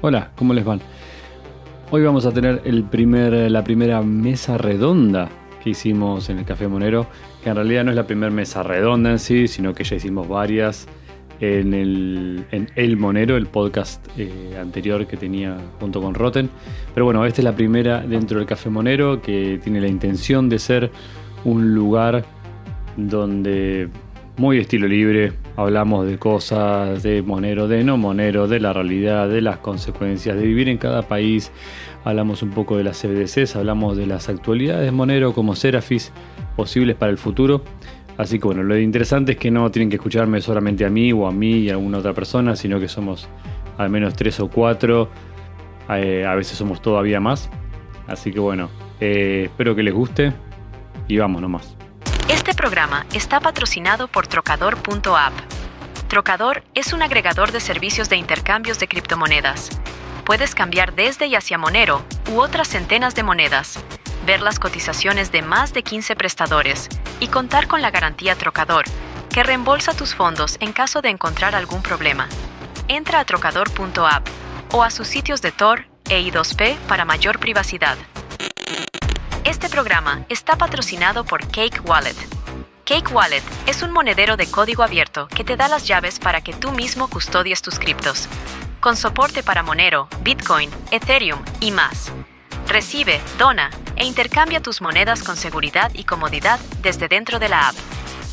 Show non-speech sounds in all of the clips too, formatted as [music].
Hola, ¿cómo les van? Hoy vamos a tener el primer, la primera mesa redonda que hicimos en el Café Monero, que en realidad no es la primera mesa redonda en sí, sino que ya hicimos varias en el, en el Monero, el podcast eh, anterior que tenía junto con Rotten. Pero bueno, esta es la primera dentro del Café Monero que tiene la intención de ser un lugar donde muy estilo libre, hablamos de cosas de monero, de no monero, de la realidad, de las consecuencias, de vivir en cada país, hablamos un poco de las CBDCs, hablamos de las actualidades monero como Serafis posibles para el futuro. Así que bueno, lo interesante es que no tienen que escucharme solamente a mí o a mí y a alguna otra persona, sino que somos al menos tres o cuatro, eh, a veces somos todavía más. Así que bueno, eh, espero que les guste y vamos nomás. Este programa está patrocinado por Trocador.app. Trocador es un agregador de servicios de intercambios de criptomonedas. Puedes cambiar desde y hacia Monero u otras centenas de monedas, ver las cotizaciones de más de 15 prestadores y contar con la garantía Trocador, que reembolsa tus fondos en caso de encontrar algún problema. Entra a trocador.app o a sus sitios de Tor e I2P para mayor privacidad. Este programa está patrocinado por Cake Wallet. Cake Wallet es un monedero de código abierto que te da las llaves para que tú mismo custodies tus criptos. Con soporte para Monero, Bitcoin, Ethereum y más. Recibe, dona e intercambia tus monedas con seguridad y comodidad desde dentro de la app.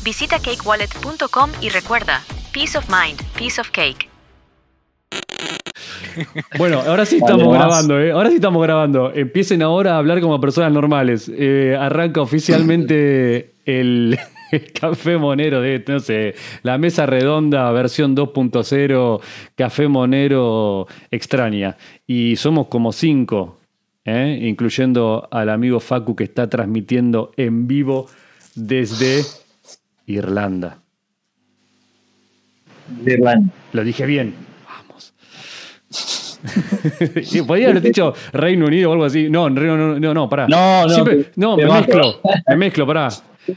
Visita cakewallet.com y recuerda, Peace of Mind, Peace of Cake. [laughs] Bueno, ahora sí estamos grabando, ¿eh? Ahora sí estamos grabando. Empiecen ahora a hablar como personas normales. Eh, arranca oficialmente [laughs] [laughs] el, Café Monero de, no sé, la mesa redonda versión 2.0, Café Monero extraña. Y somos como cinco, ¿eh? incluyendo al amigo Facu que está transmitiendo en vivo desde Irlanda. De Irlanda. Lo dije bien. [laughs] Podría haber dicho Reino Unido o algo así. No, Reino no, no, no, pará. No, no, Siempre- te- no, te me bajo. mezclo. Me mezclo, pará.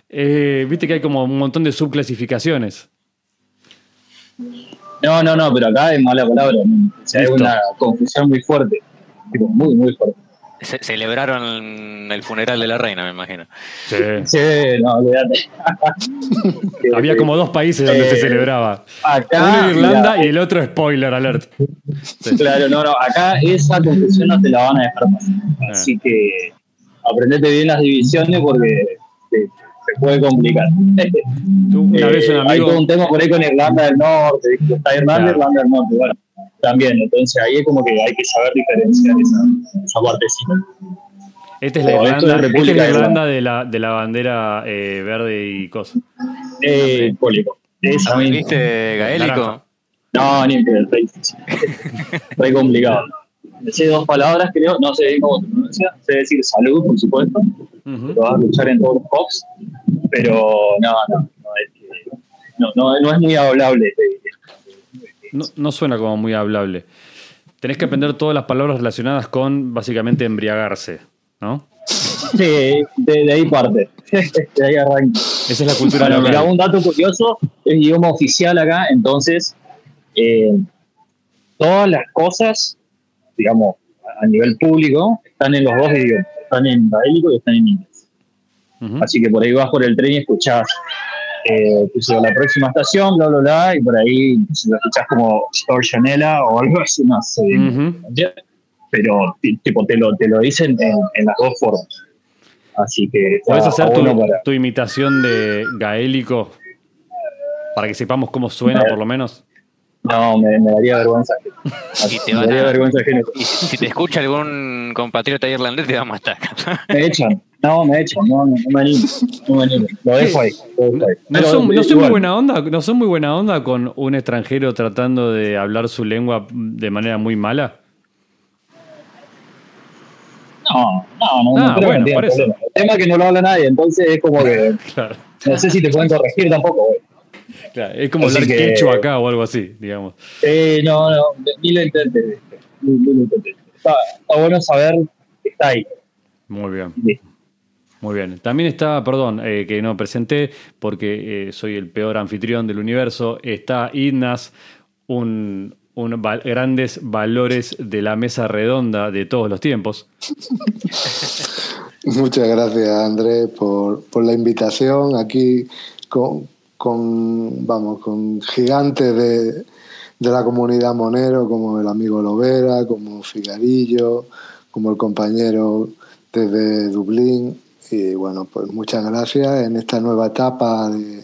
Eh, Viste que hay como un montón de subclasificaciones. No, no, no, pero acá es mala palabra. O sea, hay una confusión muy fuerte. Tipo, muy, muy fuerte. Ce- celebraron el funeral de la reina, me imagino. Sí. Sí, no, olvídate. [laughs] Había como dos países donde Eh, se celebraba. Acá. Uno en Irlanda mira, y el otro spoiler alert. Claro, no, no, acá esa confusión no te la van a dejar pasar. Así que aprendete bien las divisiones porque te, te puede complicar. Tú, Una Eh, vez un Hay todo un tema por ahí con Irlanda del Norte, está Irlanda, Claro. Irlanda del Norte, bueno, también, entonces ahí es como que hay que saber diferenciar esa, esa partecita. Esta es la No, Irlanda, es esta es la Irlanda de la, de la bandera eh, verde y cosa. Eh, público. Esa misma. ¿Viste Naranja. gaélico? No, ni que re difícil. re complicado. Me sé dos palabras, creo, no sé bien cómo se pronuncia, sé decir salud, por supuesto, lo vas a luchar en todos los pops, pero no, no, no es, que- no, no, no es muy hablable. te diría. No, no suena como muy hablable. Tenés que aprender todas las palabras relacionadas con básicamente embriagarse, ¿no? Sí, de, de ahí parte, [laughs] de ahí arranca. Esa es la cultura Bueno, local. mira, un dato curioso, es idioma oficial acá, entonces eh, todas las cosas, digamos, a nivel público, están en los dos idiomas, están en gaélico y están en inglés. Así que por ahí vas por el tren y escuchás eh, yo, la próxima estación, bla, bla, bla, y por ahí si lo escuchás como Stortionella o algo así, no sé, pero ti- tipo, te, lo, te lo dicen en, en las dos formas. Así que ¿Podés hacer tu, bueno para- tu imitación de gaélico? Para que sepamos cómo suena, por lo menos. No, me, me daría vergüenza. Y te me van daría a- vergüenza que Y si si te escucha algún compatriota irlandés, te va a matar. me echan. No, me echan. No, no, no me animo. No me animo. Lo dejo ahí. Lo dejo ahí. No Pero, son, no son muy buena onda, no son muy buena onda con un extranjero tratando de hablar su lengua de manera muy mala. No, no, no. Ah, no bueno, que. El tema es que no lo habla nadie, entonces es como que [laughs] Claro, no sé si te pueden corregir tampoco, güey. claro, Es como Así hablar que- quechua acá o algo así, digamos. Eh, no, no, ni lo. ¿viste? Ni, ni lo intentes. Está, está bueno saber que está ahí. Muy bien. Listo. Muy bien. También está, perdón, eh, que no presenté porque eh, soy el peor anfitrión del universo. Está Ignas, un, un grandes valores de la mesa redonda de todos los tiempos. [laughs] Muchas gracias, Andrés, por, por la invitación aquí con, con, vamos, con gigantes de, de la comunidad Monero, como el amigo Lovera, como Figarillo, como el compañero desde Dublín. Y bueno, pues muchas gracias en esta nueva etapa de,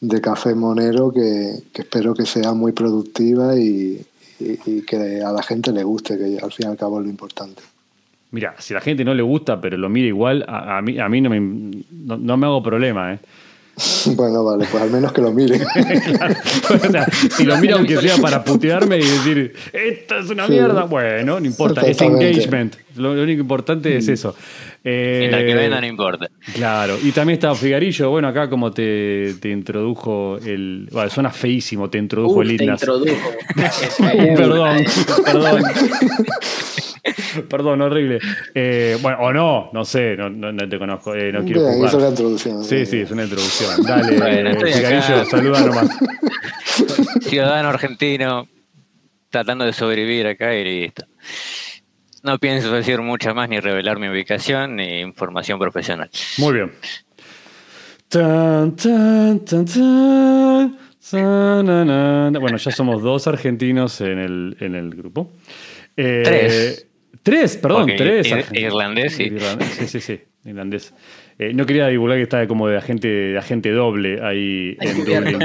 de Café Monero que, que espero que sea muy productiva y, y- y que a la gente le guste, que al fin y al cabo es lo importante. Mira, si a la gente no le gusta, pero lo mira igual, a, a mí, a mí no, me, no, no me hago problema. ¿eh? [laughs] Bueno, vale, pues al menos que lo miren. [laughs] O sea, si lo mira aunque sea para putearme y decir, esto es una Sí. mierda, bueno, no importa, es engagement. Lo, lo único importante es eso. Eh, Mientras que venda no importa. Claro, y también está Figarillo, bueno, acá como te, te introdujo el... Bueno, suena feísimo, te introdujo Uf, el te Ignas. introdujo. [laughs] perdón, perdón. Perdón, horrible. Eh, bueno, o no, no sé, no, no- no te conozco, eh, no quiero Bien, hizo la introducción. Sí, sí, es una introducción. [laughs] Dale, Bueno, Figarillo, saluda nomás. Ciudadano argentino tratando de sobrevivir acá y listo. No pienso decir mucho más ni revelar mi ubicación ni información profesional. Muy bien. Tan, tan, tan. Bueno, ya somos dos argentinos en el, en el grupo. Eh, Tres. Tres, perdón, tres. ir- irlandés, sí. Irlandés, sí, sí, sí, irlandés. Eh, no quería divulgar que estaba como de agente, de agente doble ahí en. Dublín.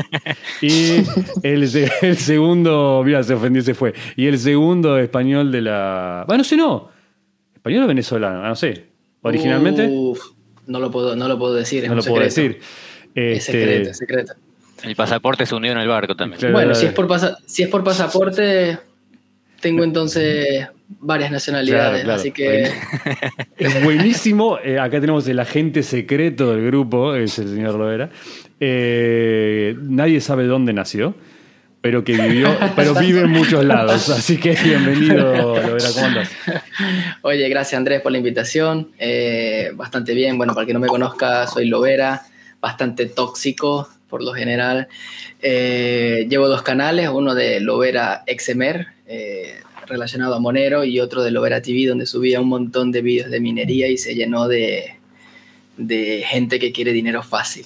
Y el, se- [laughs] el segundo, mira, se ofendió, se fue. Y el segundo español de la. Bueno, no sé, no. Español o venezolano, ah, no sé. Originalmente. Uf, no lo puedo, no lo puedo decir. es No un lo puedo decir. Es Este, secreto, es secreto. El pasaporte se hundió en el barco también. Claro. Bueno, si es por pasa- si es por pasaporte, tengo entonces varias nacionalidades, Claro, claro. así que [laughs] Es buenísimo. Eh, acá tenemos el agente secreto del grupo, es el señor Lovera. Eh, nadie sabe dónde nació, pero que vivió, pero vive en muchos lados. Así que bienvenido, Lovera, ¿cómo andas? Oye, gracias Andrés por la invitación. Eh, bastante bien. Bueno, para el que no me conozca, soy Lovera, bastante tóxico por lo general. Eh, llevo dos canales, uno de Lovera XMR, eh, relacionado a Monero, y otro de Lovera TV, donde subía un montón de vídeos de minería y se llenó de, de gente que quiere dinero fácil.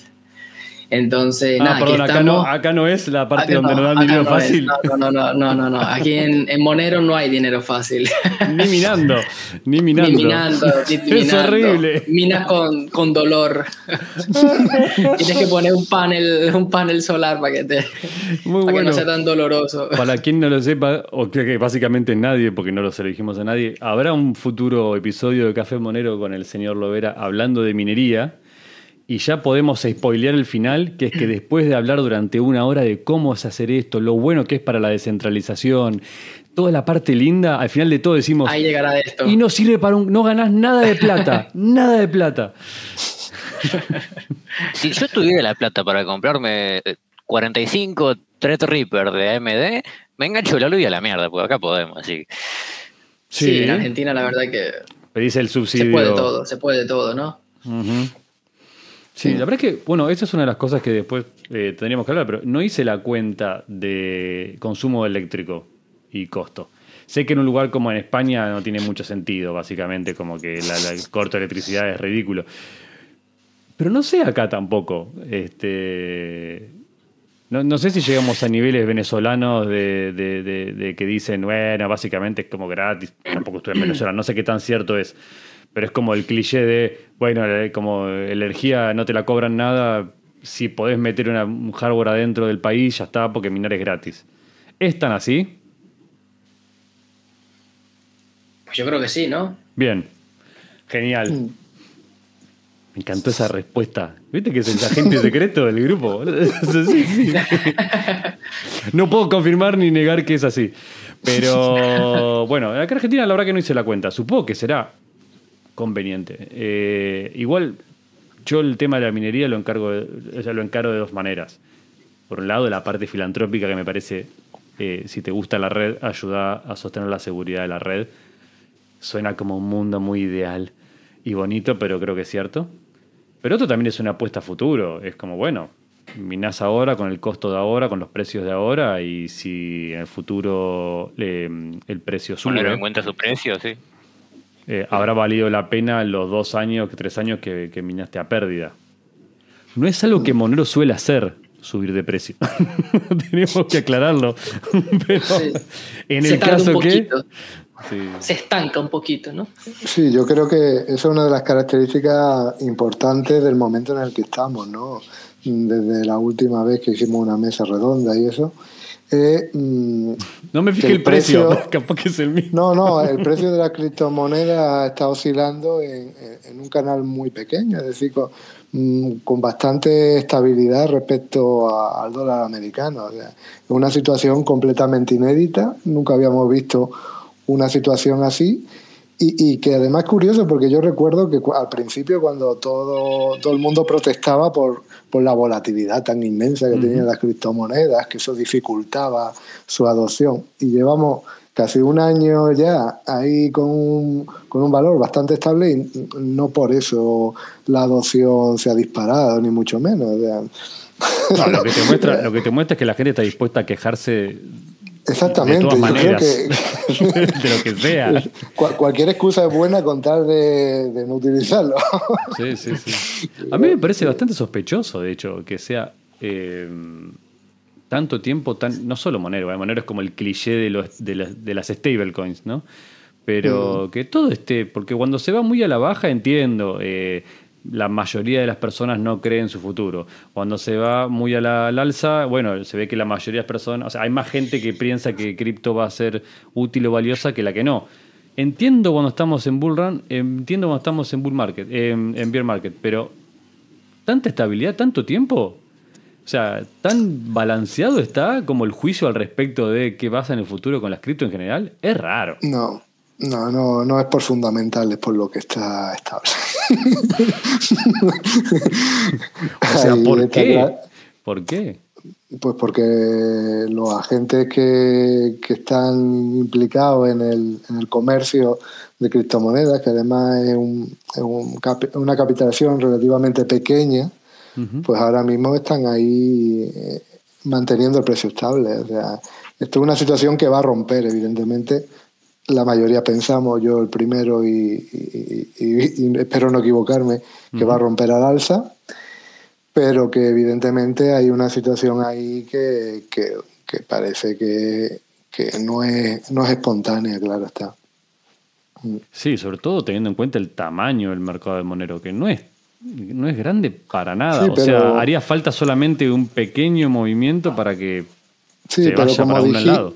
Entonces, Ah, nada, aquí perdón, acá estamos. no, acá no es la parte Acá donde no, nos dan acá dinero no es. fácil. No, no, no, no, no, no. Aquí en, en Monero no hay dinero fácil. [laughs] Ni minando, ni minando. Ni minando, [laughs] ni Es minando. horrible. Minas con, con dolor. [laughs] Tienes que poner un panel, un panel solar para que, te, Muy para que bueno. no sea tan doloroso. Para quien no lo sepa, o que, que básicamente nadie, porque no lo dijimos a nadie, habrá un futuro episodio de Café Monero con el señor Lovera hablando de minería. Y ya podemos spoilear el final, que es que después de hablar durante una hora de cómo es hacer esto, lo bueno que es para la descentralización, toda la parte linda, al final de todo decimos, Ahí llegará esto. y no sirve para un, no ganás nada de plata, [laughs] nada de plata. Si yo tuviera la plata para comprarme eh, 45 Threadripper de AMD, me engancho la luz y a la mierda, porque acá podemos, así. sí, en Argentina la verdad que Pedís el subsidio. se puede todo, se puede todo, ¿no? Sí, la verdad es que, bueno, esa es una de las cosas que después eh, tendríamos que hablar, pero no hice la cuenta de consumo eléctrico y costo. Sé que en un lugar como en España no tiene mucho sentido, básicamente, como que la, la- de electricidad es ridículo. Pero no sé acá tampoco. Este, no, no sé si llegamos a niveles venezolanos de, que dicen, bueno, básicamente es como gratis. Tampoco estuve en Venezuela, no sé qué tan cierto es. Pero es como el cliché de, bueno, eh, como energía no te la cobran nada, si podés meter una- un hardware adentro del país, ya está, porque minar es gratis. ¿Es tan así? Pues yo creo que sí, ¿no? Bien. Genial. Me encantó esa respuesta. ¿Viste que es el agente [laughs] secreto del grupo? Sí, [laughs] sí. No puedo confirmar ni negar que es así. Pero [laughs] bueno, acá en Argentina la verdad que no hice la cuenta. Supongo que será conveniente. Eh, igual yo el tema de la minería lo encargo de- o sea, lo encaro de dos maneras. Por un lado, la parte filantrópica que me parece, eh, si te gusta la red, ayuda a sostener la seguridad de la red. Suena como un mundo muy ideal y bonito, pero creo que es cierto. Pero otro también es una apuesta a futuro. Es como, bueno, minás ahora con el costo de ahora, con los precios de ahora y si en el futuro eh, el precio sube, en cuenta su precio, sí. Eh, habrá valido la pena los dos años, tres años que, que minaste a pérdida. No es algo que Monero suele hacer, subir de precio. [laughs] Tenemos que aclararlo. [laughs] Pero Sí. en Se el caso que... Sí. Se estanca un poquito, ¿no? Sí, yo creo que esa es una de las características importantes del momento en el que estamos, ¿no? Desde la última vez que hicimos una mesa redonda y eso. Eh, mm, No me fijé el precio, precio- [laughs] capaz que es el mismo. No, no, el precio de la criptomoneda está oscilando en, en un canal muy pequeño, es decir, con, mm, con bastante estabilidad respecto a- al dólar americano. O sea, una situación completamente inédita, nunca habíamos visto una situación así. Y, y que además es curioso porque yo recuerdo que al principio cuando todo, todo el mundo protestaba por, por la volatilidad tan inmensa que tenían las criptomonedas, que eso dificultaba su adopción. Y llevamos casi un año ya ahí con un, con un valor bastante estable y no por eso la adopción se ha disparado, ni mucho menos. o sea, No, lo, que te [laughs] muestra, lo que te muestra es que la gente está dispuesta a quejarse Exactamente, de todas creo maneras, que [laughs] de lo que sea. cual- cualquier excusa es buena con tal de, de no utilizarlo. [laughs] Sí, sí, sí. A mí me parece bastante sospechoso, de hecho, que sea eh, tanto tiempo, tan, no solo Monero, ¿eh? Monero es como el cliché de, los, de, las, de las stablecoins, ¿no? Pero que todo esté, porque cuando se va muy a la baja, entiendo, eh, la mayoría de las personas no creen en su futuro. Cuando se va muy a la, al alza, bueno, se ve que la mayoría de las personas, o sea, hay más gente que piensa que cripto va a ser útil o valiosa que la que no. Entiendo cuando estamos en bull run, entiendo cuando estamos en bull market, en, en bear market, pero tanta estabilidad, tanto tiempo. O sea, tan balanceado está como el juicio al respecto de qué pasa en el futuro con las cripto en general. Es raro. No, no, no, no es por fundamental, es por lo que está estable. O sea, ¿por qué? ¿Por qué? Pues porque los agentes que, que están implicados en el, en el comercio de criptomonedas, que además es, un- es un una capitalización relativamente pequeña, pues ahora mismo están ahí eh, manteniendo el precio estable. O sea, esto es una situación que va a romper, evidentemente. La mayoría pensamos, yo el primero, y, y- y- y espero no equivocarme, que va a romper al alza, pero que evidentemente hay una situación ahí que, que- que parece que, que no, es, no es espontánea, claro está. Sí, sobre todo teniendo en cuenta el tamaño del mercado de Monero, que no es, no es grande para nada. Sí, o pero- sea, haría falta solamente un pequeño movimiento para que Sí, se pero vaya como para un diji- lado.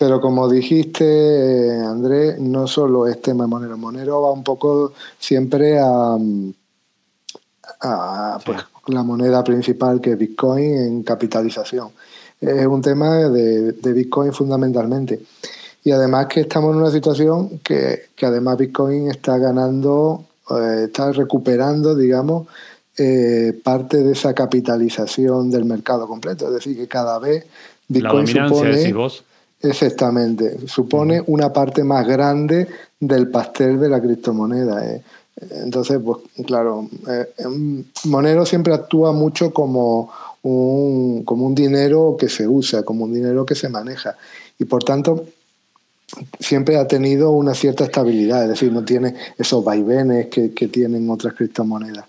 Pero como dijiste, eh, Andrés, no solo es tema de Monero. Monero va un poco siempre a, a, pues, la moneda principal que es Bitcoin en capitalización. Es un tema de, de Bitcoin fundamentalmente. Y además que estamos en una situación que, que además Bitcoin está ganando, eh, está recuperando, digamos, eh, parte de esa capitalización del mercado completo. Es decir, que cada vez La Bitcoin dominancia, supone... decís vos. Exactamente, supone una parte más grande del pastel de la criptomoneda. eh. Entonces, pues claro, eh, em, Monero siempre actúa mucho como un, como un dinero que se usa, como un dinero que se maneja. Y por tanto, siempre ha tenido una cierta estabilidad, es decir, no tiene esos vaivenes que, que tienen otras criptomonedas.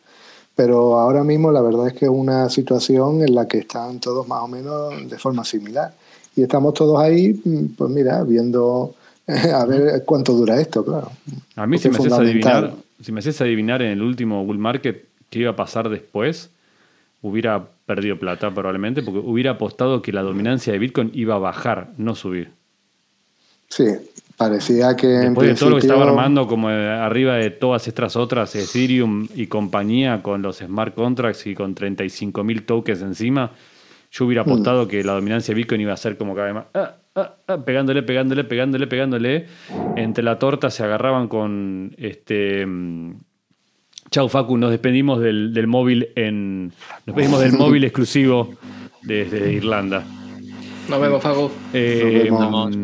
Pero ahora mismo la verdad es que es una situación en la que están todos más o menos de forma similar. Y estamos todos ahí, mm, pues mira, viendo [laughs] a ver cuánto dura esto, claro. A mí, Porque si me, es haces adivinar, si me haces adivinar en el último bull market qué iba a pasar después, hubiera perdido plata probablemente, porque hubiera apostado que la dominancia de Bitcoin iba a bajar, no subir. Sí, parecía que en Después de todo lo que estaba principio- armando como eh, arriba de todas estas otras, Ethereum y compañía, con los smart contracts y con 35.000 tokens encima, yo Mm. hubiera apostado que la dominancia de Bitcoin iba a ser como cada vez más... ah, ah, ah, pegándole, pegándole, pegándole, pegándole. Entre la torta se agarraban con... este mm, Chau Facu, nos despedimos del, del móvil en... Nos despedimos del [laughs] móvil exclusivo desde Irlanda. Nos vemos, Facu. Eh, Nos vemos.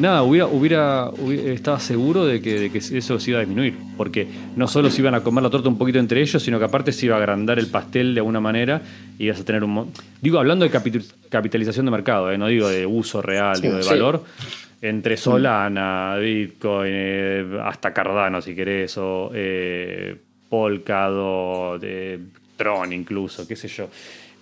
Mm, nada, hubiera, hubiera, hubiera- estaba seguro de que, de que eso se iba a disminuir. Porque no solo se iban a comer la torta un poquito entre ellos, sino que aparte se iba a agrandar el pastel de alguna manera y ibas a tener un. Digo, hablando de capitalización de mercado, eh, no digo de uso real, digo de sí. valor. Entre Solana, Bitcoin, eh, hasta Cardano, si querés, o eh, Polkadot, eh, Tron incluso, qué sé yo.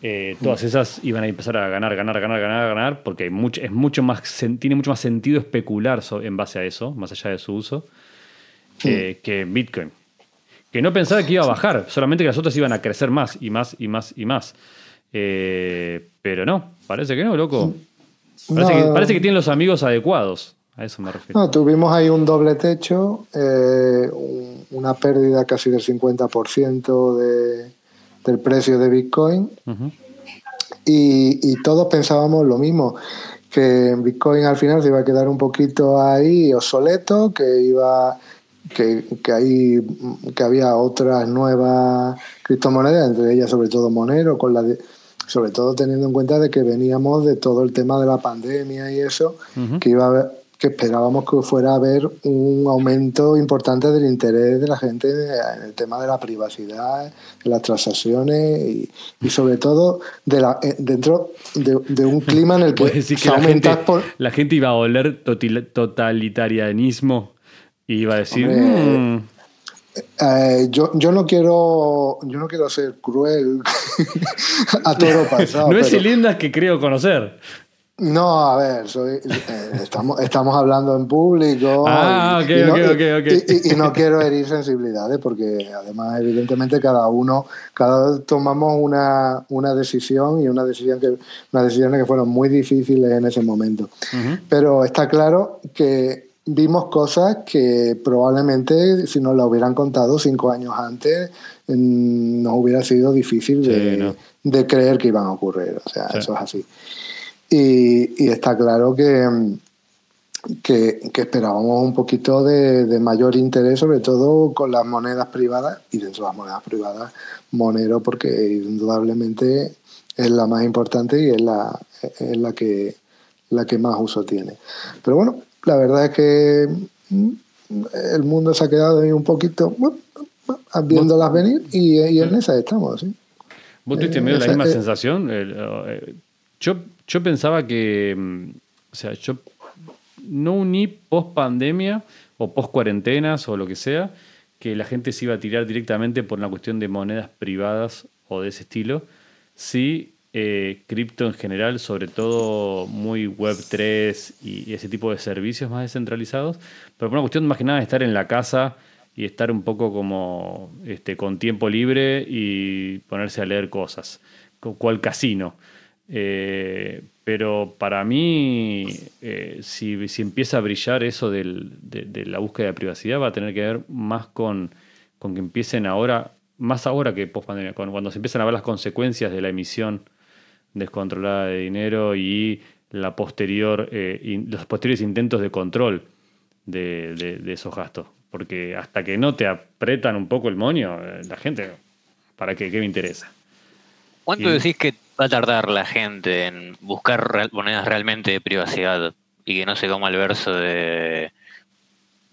Eh, todas esas iban a empezar a ganar, ganar, ganar, ganar, ganar, porque hay mucho, es mucho más, tiene mucho más sentido especular en base a eso, más allá de su uso, eh, que Bitcoin. Que no pensaba que iba a bajar, solamente que las otras iban a crecer más y más y más y más. Eh, pero no, parece que no, loco. Parece, No. que, parece que tienen los amigos adecuados. A eso me refiero. No, tuvimos ahí un doble techo, eh, un- una pérdida casi del 50% de, del precio de Bitcoin. Y, y todos pensábamos lo mismo, que Bitcoin al final se iba a quedar un poquito ahí obsoleto, que iba que, que, ahí, que había otras nuevas criptomonedas, entre ellas sobre todo Monero, con la de- sobre todo teniendo en cuenta de que veníamos de todo el tema de la pandemia y eso, que iba a haber- que esperábamos que fuera a haber un aumento importante del interés de la gente en el tema de la privacidad, de las transacciones y, y sobre todo de la, eh, dentro de, de un clima en el que [laughs] se la gente, por- la gente iba a oler totalitarianismo y iba a decir, Hombre, "Mm, Eh, yo, yo no quiero yo no quiero ser cruel [laughs] a toro [laughs] pasado. no es pero- que creo conocer. No, a ver, soy, eh, estamos, estamos hablando en público. Ah, ok, no, ok, y- ok, y- y- y no quiero herir sensibilidades porque además, evidentemente, cada uno, cada tomamos una, una decisión y una decisión que, unas decisiones que fueron muy difíciles en ese momento. Pero está claro que vimos cosas que probablemente si nos la hubieran contado cinco años antes mm, nos hubiera sido difícil Sí, de, no. de creer que iban a ocurrir. O sea, Sí. eso es así. Y, y está claro que, mm, que, que esperábamos un poquito de, de mayor interés, sobre todo con las monedas privadas y dentro de las monedas privadas, Monero, porque indudablemente es la más importante y es la, es la que la que más uso tiene. Pero bueno, la verdad es que mm, el mundo se ha quedado ahí un poquito mm, viéndolas venir y, y en esa estamos. ¿sí? ¿Vos tuviste medio la misma sensación? El, eh, yo, yo pensaba que, mm, o sea, yo no uní post pandemia o post cuarentenas o lo que sea, que la gente se iba a tirar directamente por una cuestión de monedas privadas o de ese estilo. Sí, eh, cripto en general, sobre todo muy Web3 y, y ese tipo de servicios más descentralizados, pero por una cuestión más que nada de estar en la casa y estar un poco como este, con tiempo libre y ponerse a leer cosas, co- cual casino. Eh, pero para mí, eh, si, si empieza a brillar eso del- de, de la búsqueda de privacidad, va a tener que ver más con, con que empiecen ahora, más ahora que post pandemia, cuando se empiezan a ver las consecuencias de la emisión descontrolada de dinero y la posterior, eh, in- los posteriores intentos de control de, de- de esos gastos. Porque hasta que no te apretan un poco el moño, eh, la gente, ¿para qué? ¿Qué me interesa? ¿Cuánto Y- decís que va a tardar la gente en buscar real- monedas realmente de privacidad y que no se coma el verso de,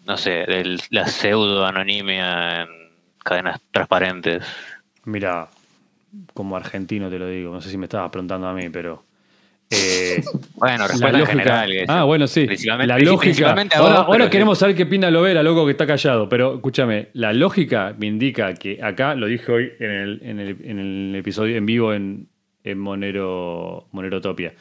no sé, de la pseudo anonimia en cadenas transparentes? Mira, como argentino te lo digo, no sé si me estabas preguntando a mí, pero... eh, [laughs] Bueno, la respuesta en lógica- general. ah, bueno, sí. principalmente- La lógica. principalmente Ahora, vos, ahora pero sí. queremos saber qué opina Lovera, loco, que está callado. Pero escúchame, la lógica me indica que acá, lo dije hoy en el, en el, en el episodio en vivo en, en Monero, Monerotopia.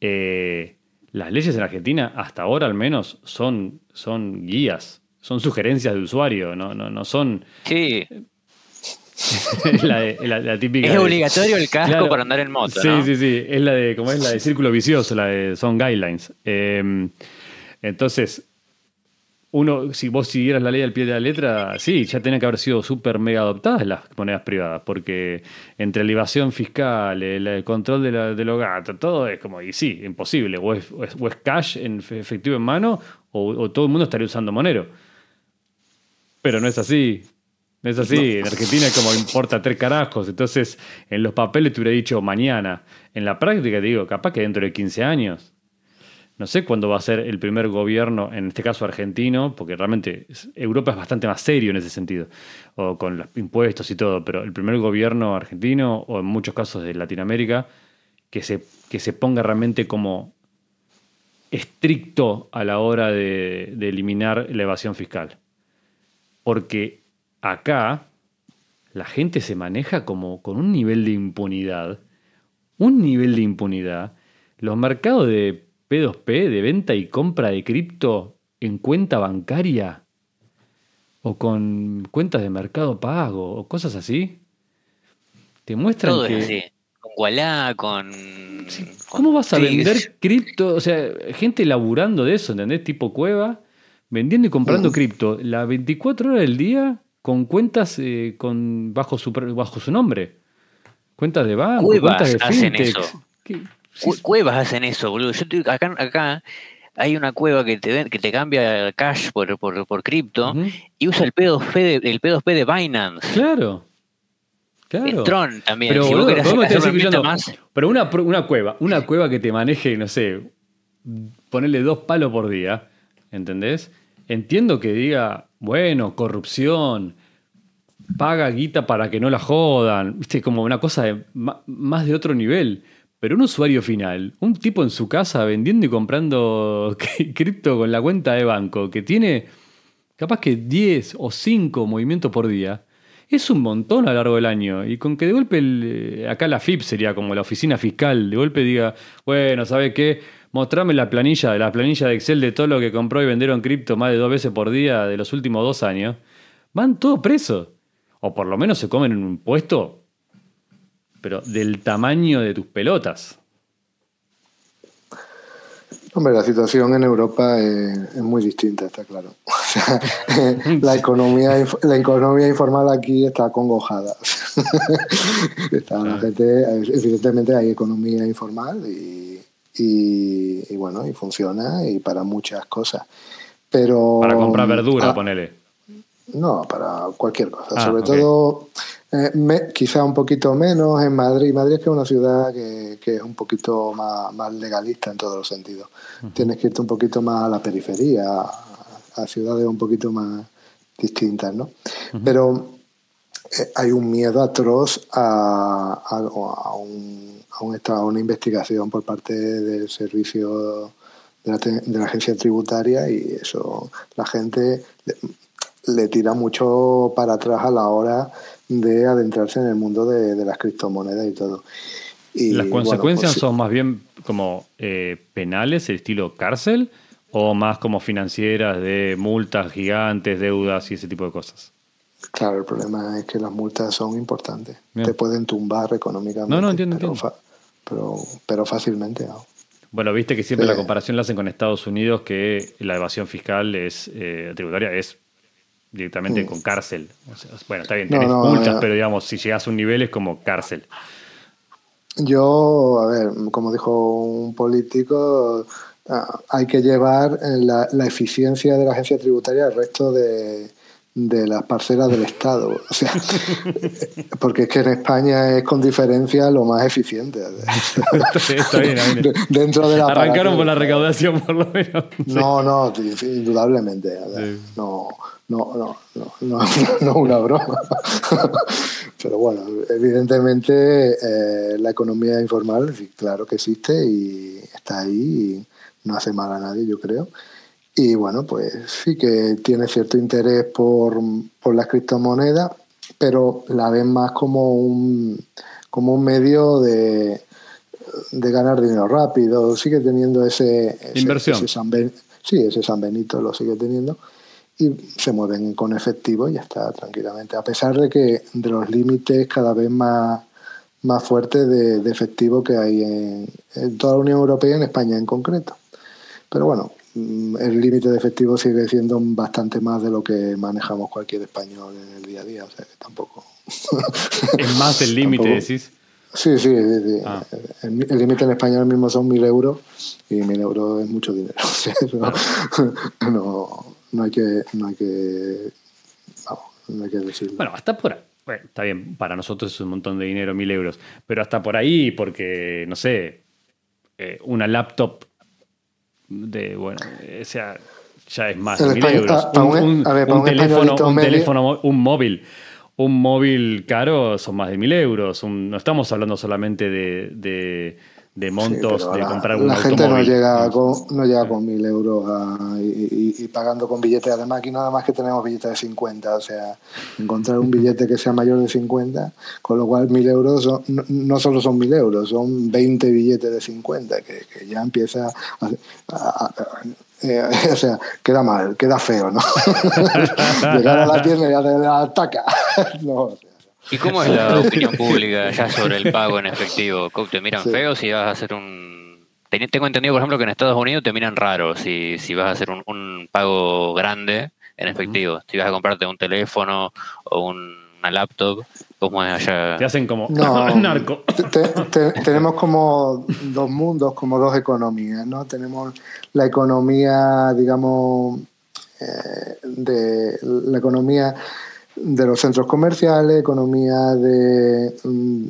Eh, las leyes en Argentina, hasta ahora al menos, son, son guías, son sugerencias de usuario, no, no, no son Sí, [laughs] la, de- la- la típica. es de- obligatorio el casco Claro. para andar en moto, Sí, ¿no? sí, sí. Es la de, como es la de círculo vicioso, la de son guidelines. Eh, entonces, uno, si vos siguieras la ley al pie de la letra, sí, ya tenían que haber sido súper mega adoptadas las monedas privadas, porque entre la evasión fiscal, el, control de, la, de los gatos, todo es como, y sí, imposible. O es, cash en fe- efectivo en mano, o, todo el mundo estaría usando Monero. Pero no es así. No es así. En Argentina como importa tres carajos. Entonces, en los papeles te hubiera dicho mañana. En la práctica digo, capaz que dentro de 15 años. No sé cuándo va a ser el primer gobierno, en este caso argentino, porque realmente Europa es bastante más serio en ese sentido, o con los impuestos y todo, pero el primer gobierno argentino, o en muchos casos de Latinoamérica, que se, que se ponga realmente como estricto a la hora de, de eliminar la evasión fiscal. Porque acá la gente se maneja como con un nivel de impunidad, un nivel de impunidad. Los mercados de P2P de venta y compra de cripto en cuenta bancaria o con cuentas de mercado pago o cosas así, te muestran Todo que... es así. Con Wallah, con. ¿Cómo con vas a vender cripto? O sea, gente laburando de eso, ¿entendés? Tipo cueva, vendiendo y comprando cripto las 24 horas del día con cuentas eh, con bajo su, bajo su nombre. Cuentas de banco, cuentas de hacen fintech. eso. ¿Qué? Sí, Cu- Cuevas hacen eso, boludo. Yo estoy- acá, acá hay una cueva que te, que te cambia cash por, por, por cripto y usa el P2P de, el P2P de Binance. Claro. Claro. Tron también. Pero, si boludo, querés ¿cómo me hacer más, Pero una, una cueva, una cueva que te maneje, no sé, ponerle dos palos por día, ¿entendés? Entiendo que diga, bueno, corrupción, paga guita para que no la jodan, viste, como una cosa de, más de otro nivel. Pero un usuario final, un tipo en su casa vendiendo y comprando [laughs] cripto con la cuenta de banco, que tiene capaz que 10 o 5 movimientos por día, es un montón a lo largo del año. Y con que de golpe, el, eh, acá la FIP sería como la oficina fiscal, de golpe diga, bueno, ¿sabe qué? Mostrame la planilla, la planilla de Excel de todo lo que compró y vendieron cripto más de dos veces por día de los últimos dos años. Van todos presos. O por lo menos se comen un impuesto, pero del tamaño de tus pelotas. Hombre, la situación en Europa es, es muy distinta, está claro. [laughs] O sea, [laughs] la, economía, la economía informal aquí está congojada. [laughs] Está gente, evidentemente hay economía informal y, y- y bueno, y funciona y para muchas cosas. Pero Para comprar verdura, ah, ponele. No, para cualquier cosa. Ah, Sobre todo, eh, me- quizá un poquito menos en Madrid. Madrid es que es una ciudad que, que es un poquito más, más legalista en todos los sentidos. Tienes que irte un poquito más a la periferia, a, a ciudades un poquito más distintas, ¿no? Pero eh, hay un miedo atroz a, a, a un- a un a una investigación por parte del servicio de la, te- de la agencia tributaria y eso la gente le, tira mucho para atrás a la hora de adentrarse en el mundo de, de las criptomonedas y todo. Y, ¿Las bueno, consecuencias pues sí. son más bien como eh, penales, el estilo cárcel, o más como financieras de multas gigantes, deudas y ese tipo de cosas? Claro, el problema es que las multas son importantes. Bien. Te pueden tumbar económicamente. No, no, entiendo, pero, entiendo. pero, pero fácilmente. ¿no? Bueno, viste que siempre Sí. la comparación la hacen con Estados Unidos, que la evasión fiscal es eh, tributaria es directamente con cárcel. O sea, bueno, está bien. No, tenés no, multas, no. pero digamos, si llegas a un nivel es como cárcel. Yo, a ver, como dijo un político, ah, hay que llevar eh, la, la eficiencia de la agencia tributaria al resto de, de las parcelas del Estado. O sea, [laughs] porque es que en España es con diferencia lo más eficiente. está bien, está bien. [laughs] Dentro de la Arrancaron por la recaudación, por lo menos. No, no, indudablemente. Sí. No, no, no, no, no, [laughs] no una broma. Pero bueno, evidentemente eh, la economía informal, claro que existe y está ahí y no hace mal a nadie, yo creo. Y bueno, pues sí que tiene cierto interés por, por las criptomonedas, pero la ven más como un, como un medio de, de ganar dinero rápido. Sigue teniendo ese, ese- Inversión. ese San Ben- sí, ese San Benito lo sigue teniendo. Y se mueven con efectivo y ya está, tranquilamente. A pesar de que de los límites cada vez más, más fuertes de, de efectivo que hay en, en toda la Unión Europea y en España en concreto. Pero bueno, el límite de efectivo sigue siendo bastante más de lo que manejamos cualquier español en el día a día, o sea que tampoco. [laughs] Es más el límite, decís. Sí, sí, sí, sí. Ah. El límite en España ahora mismo son mil euros y mil euros es mucho dinero. [laughs] O sea, no, [laughs] no, no hay que, no hay que, vamos, no hay que decirlo. Bueno, hasta por ahí. Bueno, está bien, para nosotros es un montón de dinero, mil euros. Pero hasta por ahí, porque, no sé, eh, una laptop de, bueno, o sea, ya es más de mil España- euros. ah, Un, a ver, un un teléfono, un medio- teléfono, mo- un móvil. Un móvil caro son más de mil euros. No estamos hablando solamente de, de, de montos de la, comprar un la gente no llega con, no llega con mil euros a- y, y- y pagando con billetes. Además, aquí nada más que tenemos billetes de 50. O sea, encontrar un billete que sea mayor de 50, con lo cual mil euros son- no, no solo son mil euros, son 20 billetes de 50, que, que ya empieza a, a- a- eh, [laughs] o sea, queda mal, queda feo, ¿no? [laughs] Llegar a la tienda y hacer la taca. [laughs] no, o sea, ¿Y cómo es la [laughs] opinión pública ya sobre el pago en efectivo? ¿Cómo ¿Te miran Sí. feo si vas a hacer un... Ten- Tengo entendido, por ejemplo, que en Estados Unidos te miran raro si, si vas a hacer un, un pago grande en efectivo. Si vas a comprarte un teléfono o un- una laptop, ¿cómo es allá? Te hacen como No. [laughs] narco. Te- te- tenemos como dos mundos, como dos economías, ¿no? Tenemos la economía, digamos, eh, de la economía de los centros comerciales, economía de, mm,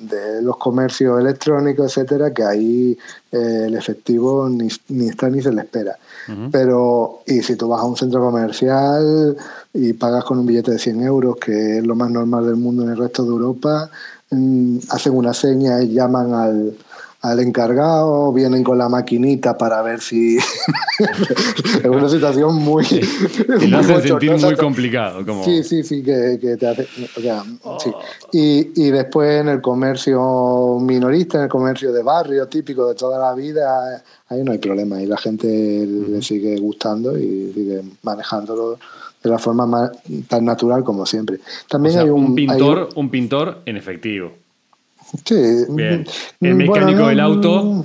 de los comercios electrónicos, etcétera, que ahí eh, el efectivo ni, ni está ni se le espera. Pero, y si tú vas a un centro comercial y pagas con un billete de 100 euros, que es lo más normal del mundo en el resto de Europa, mm, hacen una seña y llaman al, al encargado, vienen con la maquinita para ver si... [laughs] es una situación muy... Te [laughs] lo hacen sentir muy complicado. Como... Sí, sí, sí, que, que te hace. O sea, sí. Y, y después en el comercio minorista, en el comercio de barrio típico de toda la vida, ahí no hay problema. Y la gente le sigue gustando y sigue manejándolo de la forma más, tan natural como siempre. O También sea, hay un, un, hay pintor, un pintor en efectivo. Sí. Bien. mm, El mecánico del auto. mm,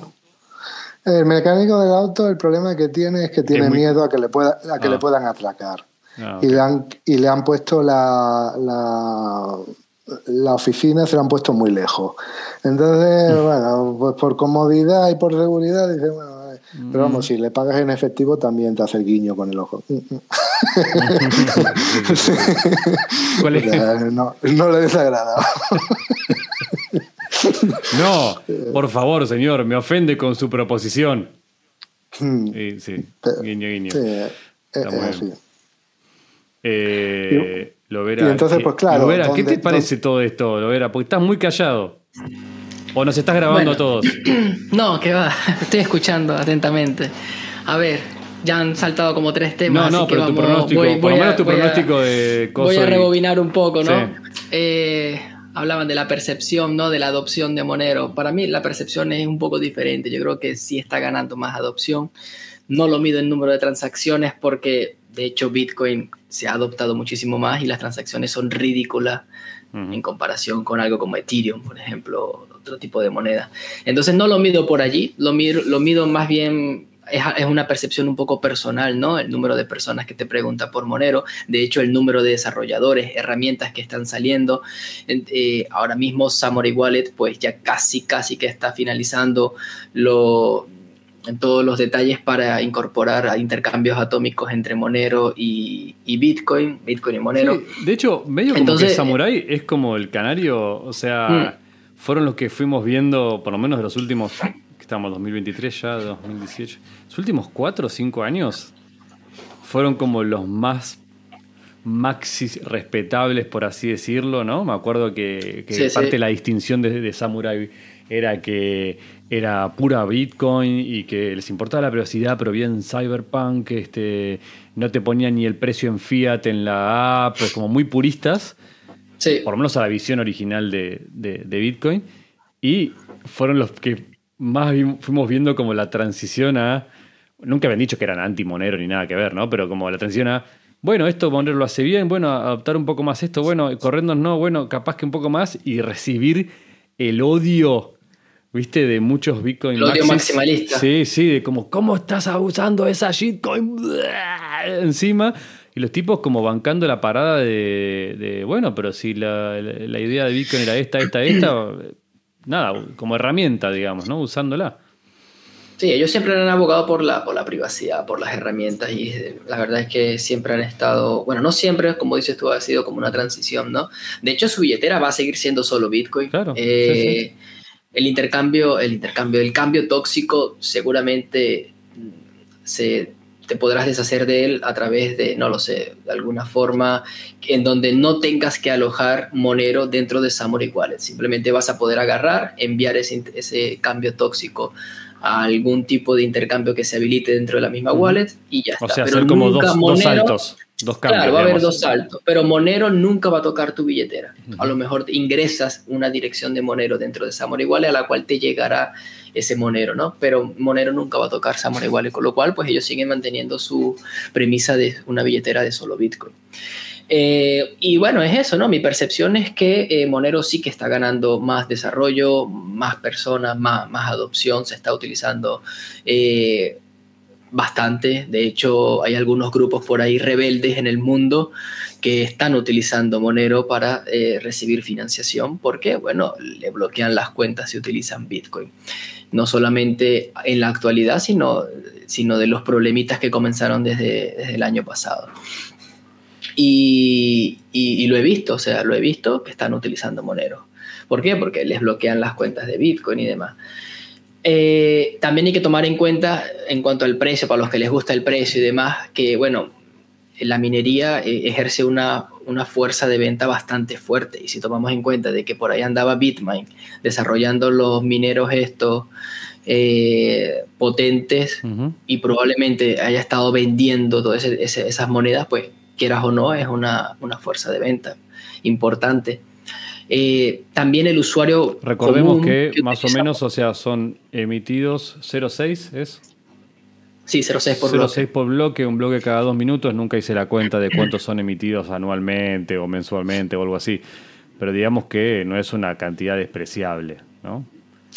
El mecánico del auto, el problema que tiene es que tiene muy- miedo a que le, pueda, a que Ah. le puedan atracar. Ah, y, le han, y le han puesto la, la, la oficina, se la han puesto muy lejos. Entonces, bueno, pues por comodidad y por seguridad, dice, bueno, pero Mm. vamos, si le pagas en efectivo también te hace el guiño con el ojo. [laughs] [laughs] ¿Cuál es? no, no le desagrada. [laughs] [laughs] No, por favor, señor, me ofende con su proposición. Mm, Sí, sí, Pero- guiño, guiño. sí, eh, Está es muy así. bien. Eh, Lovera, y entonces, ¿qué- pues, claro, Lovera, ¿qué ¿dónde- te parece todo esto, Lovera? Porque estás muy callado. O nos estás grabando a Bueno. todos. [clears throat] No, que va, [laughs] estoy escuchando atentamente. A ver, ya han saltado como tres temas. No, no, así que pero tu vamos- pronóstico, voy- por voy lo a- menos tu voy a- pronóstico de Voy coso a y- rebobinar un poco, ¿no? Sí. Eh, hablaban de la percepción, ¿no? De la adopción de Monero. Para mí la percepción es un poco diferente. Yo creo que sí está ganando más adopción. No lo mido en número de transacciones porque, de hecho, Bitcoin se ha adoptado muchísimo más y las transacciones son ridículas en comparación con algo como Ethereum, por ejemplo, otro tipo de moneda. Entonces no lo mido por allí, lo mido, lo mido más bien, es, es una percepción un poco personal, ¿no? El número de personas que te pregunta por Monero, de hecho el número de desarrolladores, herramientas que están saliendo. En- eh, ahora mismo Samurai Wallet pues ya casi, casi que está finalizando lo, en todos los detalles para incorporar a intercambios atómicos entre Monero y, y Bitcoin, Bitcoin y Monero. Sí, de hecho, medio como Entonces- que Samurai es como el canario, o sea, fueron los que fuimos viendo, por lo menos de los últimos, estamos 2023 ya, 2018, los últimos cuatro o cinco años fueron como los más maxis respetables, por así decirlo, ¿no? Me acuerdo que, que Sí, parte sí. de la distinción de, de Samurai era que era pura Bitcoin y que les importaba la privacidad, pero bien Cyberpunk, este, no te ponían ni el precio en fiat en la app, como muy puristas, Sí. por lo menos a la visión original de, de- de Bitcoin. Y fueron los que más fuimos viendo como la transición a. Nunca habían dicho que eran anti-monero ni nada que ver, ¿no? Pero como la transición a. Bueno, esto Monero lo hace bien, bueno, adoptar un poco más esto, bueno, corrernos no, bueno, capaz que un poco más y recibir el odio, ¿viste? De muchos Bitcoin El odio maxis. maximalista. Sí, sí, de como, ¿cómo estás abusando de esa shitcoin? Encima. Y los tipos como bancando la parada de, de, bueno, pero si la, la- la idea de Bitcoin era esta, esta, esta, nada, como herramienta, digamos, ¿no? Usándola. Sí, ellos siempre han abogado por la, por la privacidad, por las herramientas y la verdad es que siempre han estado, bueno, no siempre, como dices tú, ha sido como una transición, ¿no? De hecho, su billetera va a seguir siendo solo Bitcoin. Claro, Eh, El intercambio, el intercambio, el cambio tóxico seguramente se te podrás deshacer de él a través de, no lo sé, de alguna forma en donde no tengas que alojar Monero dentro de Samurai Wallet. Simplemente vas a poder agarrar, enviar ese, ese cambio tóxico a algún tipo de intercambio que se habilite dentro de la misma wallet y ya está. O sea, hacer como dos, dos saltos. Dos cambios, claro, va a haber dos saltos, pero Monero nunca va a tocar tu billetera. A lo mejor ingresas una dirección de Monero dentro de Samurai Wallet a la cual te llegará ese Monero, ¿no? Pero Monero nunca va a tocar Samurai Wallet, con lo cual pues ellos siguen manteniendo su premisa de una billetera de solo Bitcoin. Eh, y bueno, es eso, ¿no? Mi percepción es que eh, Monero sí que está ganando más desarrollo, más personas, más, más adopción, se está utilizando eh, bastante. De hecho, hay algunos grupos por ahí rebeldes en el mundo que están utilizando Monero para recibir financiación porque, bueno, le bloquean las cuentas si utilizan Bitcoin. No solamente en la actualidad, sino, sino de los problemitas que comenzaron desde, el año pasado. Y, lo he visto, o sea, lo he visto que están utilizando Monero. ¿Por qué? Porque les bloquean las cuentas de Bitcoin y demás. Eh, también hay que tomar en cuenta, en cuanto al precio, para los que les gusta el precio y demás, que bueno, la minería eh, ejerce una, fuerza de venta bastante fuerte. Y si tomamos en cuenta de que por ahí andaba Bitmain desarrollando los mineros estos eh, potentes y probablemente haya estado vendiendo todas esas monedas, pues quieras o no, es una, una fuerza de venta importante. Eh, también el usuario. Recordemos que, más o menos, o sea, son emitidos 0,6, ¿es? Sí, 0,6 por bloque. 0,6 por bloque, un bloque cada dos minutos. Nunca hice la cuenta de cuántos son emitidos anualmente o mensualmente o algo así. Pero digamos que no es una cantidad despreciable, ¿no?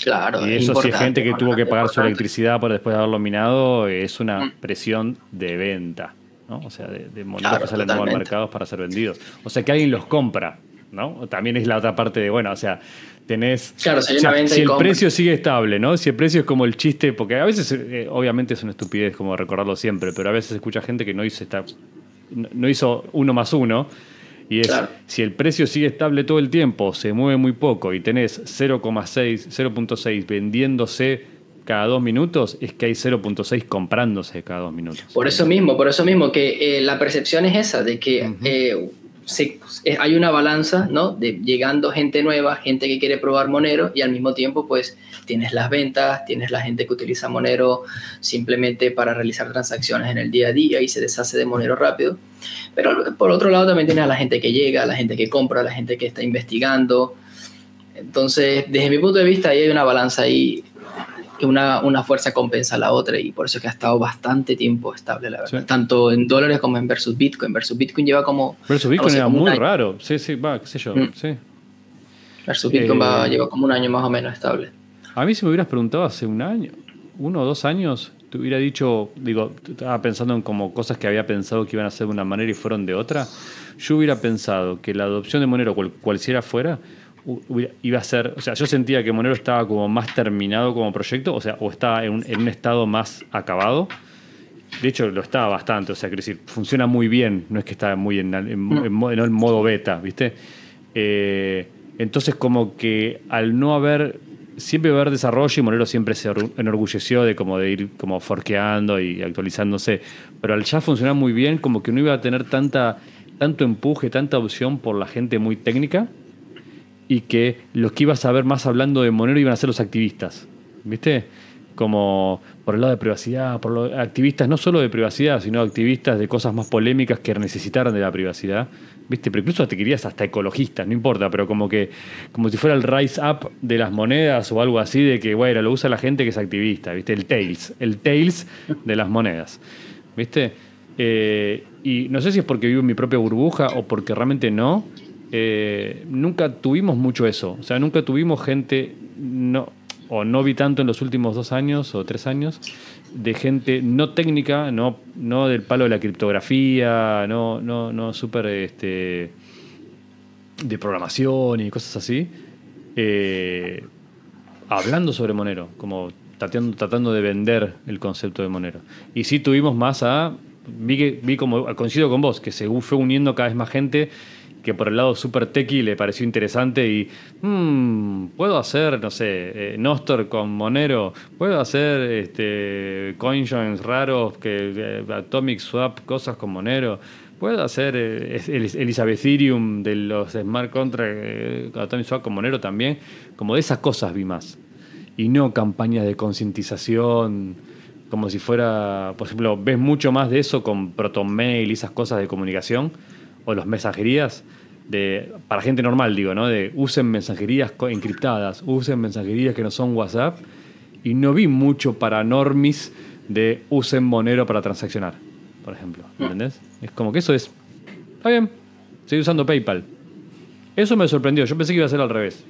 Claro. Y eso, si hay gente que tuvo que pagar su electricidad por después de haberlo minado, es una mm. presión de venta, ¿no? O sea, de, de que salen a mercados para ser vendidos. O sea, que alguien los compra. ¿no? También es la otra parte de, bueno, o sea, tenés... Claro, si, el precio sigue estable, ¿no? Si el precio es como el chiste, porque a veces, eh, obviamente es una estupidez como recordarlo siempre, pero a veces escucha gente que no hizo, esta, no hizo uno más uno. Y es, si el precio sigue estable todo el tiempo, se mueve muy poco y tenés 0,6, 0.6 vendiéndose cada dos minutos, es que hay 0.6 comprándose cada dos minutos. Por eso mismo, por eso mismo, que eh, la percepción es esa, de que eh, hay una balanza, ¿no? De llegando gente nueva, gente que quiere probar Monero y al mismo tiempo, pues tienes las ventas, tienes la gente que utiliza Monero simplemente para realizar transacciones en el día a día y se deshace de Monero rápido. Pero por otro lado también tienes a la gente que llega, la gente que compra, la gente que está investigando. Entonces, desde mi punto de vista, ahí hay una balanza ahí una, una, fuerza compensa a la otra y por eso que ha estado bastante tiempo estable, la verdad. Tanto en dólares como en versus Bitcoin. Versus Bitcoin lleva como... Versus Bitcoin era muy raro, sí, sí, va, qué sé yo, mm. sí. Versus Bitcoin eh, lleva como un año más o menos estable. A mí si me hubieras preguntado hace un año, uno o dos años, te hubiera dicho, digo, estaba pensando en como cosas que había pensado que iban a ser de una manera y fueron de otra, yo hubiera pensado que la adopción de Monero, cual, cualquiera fuera, iba a ser, o sea, yo sentía que Monero estaba como más terminado como proyecto, o sea, o estaba en un, estado más acabado. De hecho, lo estaba bastante, o sea, quiero decir, funciona muy bien, no es que está muy en, en, modo beta, ¿viste? Eh, entonces, como que al no haber, siempre haber desarrollo y Monero siempre se enorgulleció de como de ir como forqueando y actualizándose, pero al ya funcionar muy bien, como que no iba a tener tanta, tanto empuje, tanta opción por la gente muy técnica y que los que ibas a ver más hablando de Monero iban a ser los activistas. ¿Viste? Como por el lado de privacidad, por los activistas no solo de privacidad, sino activistas de cosas más polémicas que necesitaran de la privacidad. ¿Viste? Pero incluso te querías hasta ecologistas, no importa, pero como que como si fuera el rise up de las monedas o algo así de que, bueno, lo usa la gente que es activista, ¿viste? El Tails, el Tails de las monedas. ¿Viste? Eh, y no sé si es porque vivo en mi propia burbuja o porque realmente no, eh, nunca tuvimos mucho eso. O sea, nunca tuvimos gente, no, o no vi tanto en los últimos dos años o tres años, de gente no técnica, no, no del palo de la criptografía, no, no, no súper este, de programación y cosas así, eh, hablando sobre Monero, como tratando, tratando de vender el concepto de Monero. Y sí tuvimos más a, vi, que, vi como, coincido con vos, que se fue uniendo cada vez más gente que por el lado super techy le pareció interesante y mm, puedo hacer, no sé, eh, Nostor con Monero, puedo hacer este coinjoins raros, que eh, Atomic Swap, cosas con Monero. Puedo hacer eh, el, el Ethereum de los smart contracts, Atomic Swap con Monero también. Como de esas cosas vi más. Y no campañas de concientización, como si fuera, por ejemplo, ves mucho más de eso con ProtonMail y esas cosas de comunicación, o los mensajerías, de, para gente normal, digo, ¿no? De usen mensajerías encriptadas, usen mensajerías que no son WhatsApp, y no vi mucho para normis de usen Monero para transaccionar, por ejemplo. ¿entendés? Es como que eso es, está bien, estoy usando PayPal. Eso me sorprendió, yo pensé que iba a ser al revés.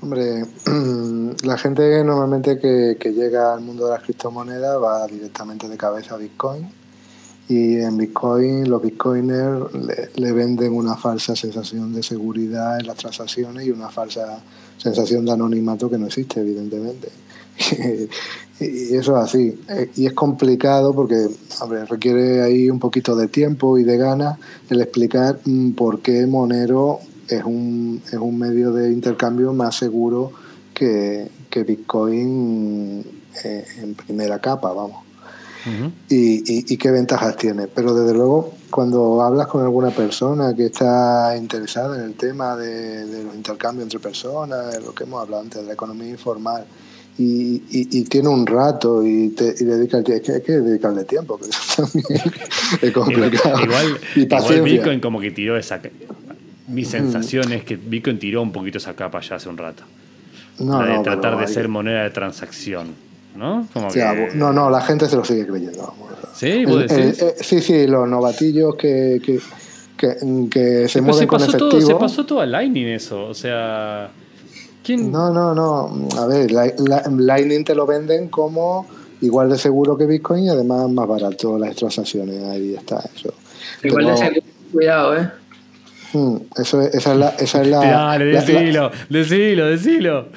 Hombre, [clears throat] la gente normalmente que, que, llega al mundo de las criptomonedas va directamente de cabeza a Bitcoin y en Bitcoin los bitcoiners le, venden una falsa sensación de seguridad en las transacciones y una falsa sensación de anonimato que no existe, evidentemente. [laughs] y eso es así. Y es complicado porque hombre, requiere ahí un poquito de tiempo y de ganas el explicar mm, por qué Monero es un, es un medio de intercambio más seguro que, Bitcoin eh, en primera capa, vamos. Y, qué ventajas tiene. Pero desde luego, cuando hablas con alguna persona que está interesada en el tema de, los intercambios entre personas, lo que hemos hablado antes, de la economía informal, y, tiene un rato y, te, y dedica el tiempo, es que hay que dedicarle tiempo, que eso [laughs] también es complicado. Igual, igual Bitcoin como que tiró esa, mi sensación es que Bitcoin tiró un poquito esa capa ya hace un rato. No, de tratar de ser moneda de transacción. ¿No? no, no, la gente se lo sigue creyendo. ¿Sí? ¿Vos decís? Eh, sí, sí, los novatillos que, que, que, se mueven con efectivo. Todo, se pasó todo a Lightning eso, o sea... ¿quién? No, no, no. A ver, Lightning te lo venden como igual de seguro que Bitcoin y además más barato las transacciones. Ahí está eso. Igual de seguro, cuidado, ¿eh? Hmm, eso, esa es la. Esa es la Dale, decilo, decilo, decilo.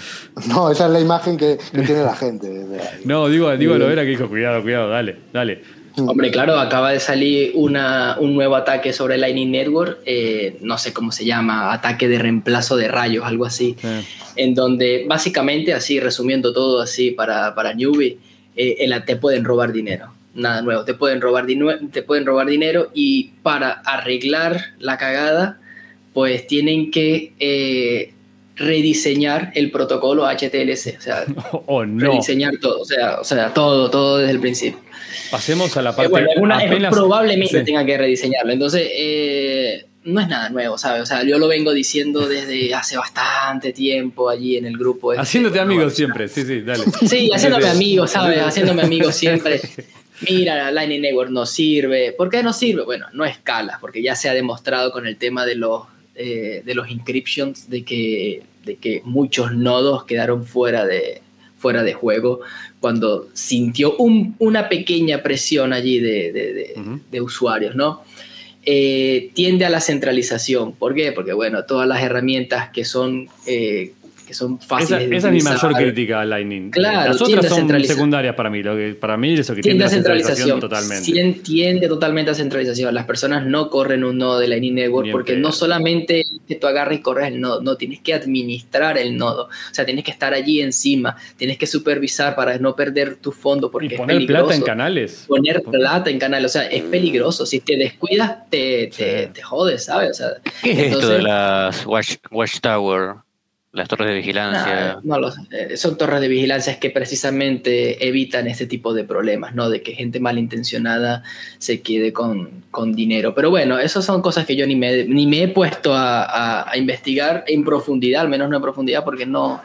No, esa es la imagen que, tiene la gente. [laughs] no, digo, digo lo era que dijo, cuidado, cuidado, dale, dale. Hmm. Hombre, claro, acaba de salir una, un nuevo ataque sobre Lightning Network, eh, no sé cómo se llama, ataque de reemplazo de rayos, algo así, en donde básicamente, así resumiendo todo así para, para Newbie, eh, te pueden robar dinero nada nuevo. Te pueden robar, te pueden robar dinero y para arreglar la cagada pues tienen que eh, rediseñar el protocolo HTLC, o sea, [laughs] oh, rediseñar todo, o sea, o sea, todo, todo desde el principio. Pasemos a la parte. bueno, probablemente tengan que rediseñarlo, entonces eh, no es nada nuevo, ¿sabes? O sea, yo lo vengo diciendo desde hace bastante tiempo allí en el grupo. Este, haciéndote amigo siempre, sí, sí, dale. Sí, haciéndome amigo, ¿sabes? Haciéndome amigo siempre. [laughs] Mira, Lightning Network no sirve. ¿Por qué no sirve? Bueno, no escala, porque ya se ha demostrado con el tema de los eh, de los encryptions de que, de que muchos nodos quedaron fuera de, fuera de juego cuando sintió una pequeña presión allí de, de, usuarios, ¿no? Eh, tiende a la centralización. ¿Por qué? Porque, bueno, todas las herramientas que son eh, que son fáciles esa, esa es mi mayor crítica a Lightning. Claro, Las otras son secundarias para mí. Lo que, para mí eso que tiende, a centralización, totalmente. Tiende totalmente a centralización. Las personas no corren un nodo de Lightning Network porque no solamente que tú agarres y corres el nodo, no, tienes que administrar el nodo. O sea, tienes que estar allí encima, tienes que supervisar para no perder tu fondo porque y poner plata en canales. Poner plata en canales, o sea, es peligroso. Si te descuidas, te, te, jodes, ¿sabes? O sea, ¿Qué es esto de las Watchtower? Las torres de vigilancia. No, eh, son torres de vigilancia que precisamente evitan este tipo de problemas, ¿no? De que gente malintencionada se quede con, con dinero. Pero bueno, esas son cosas que yo ni me, ni me he puesto a, a investigar en profundidad, al menos no en profundidad, porque no,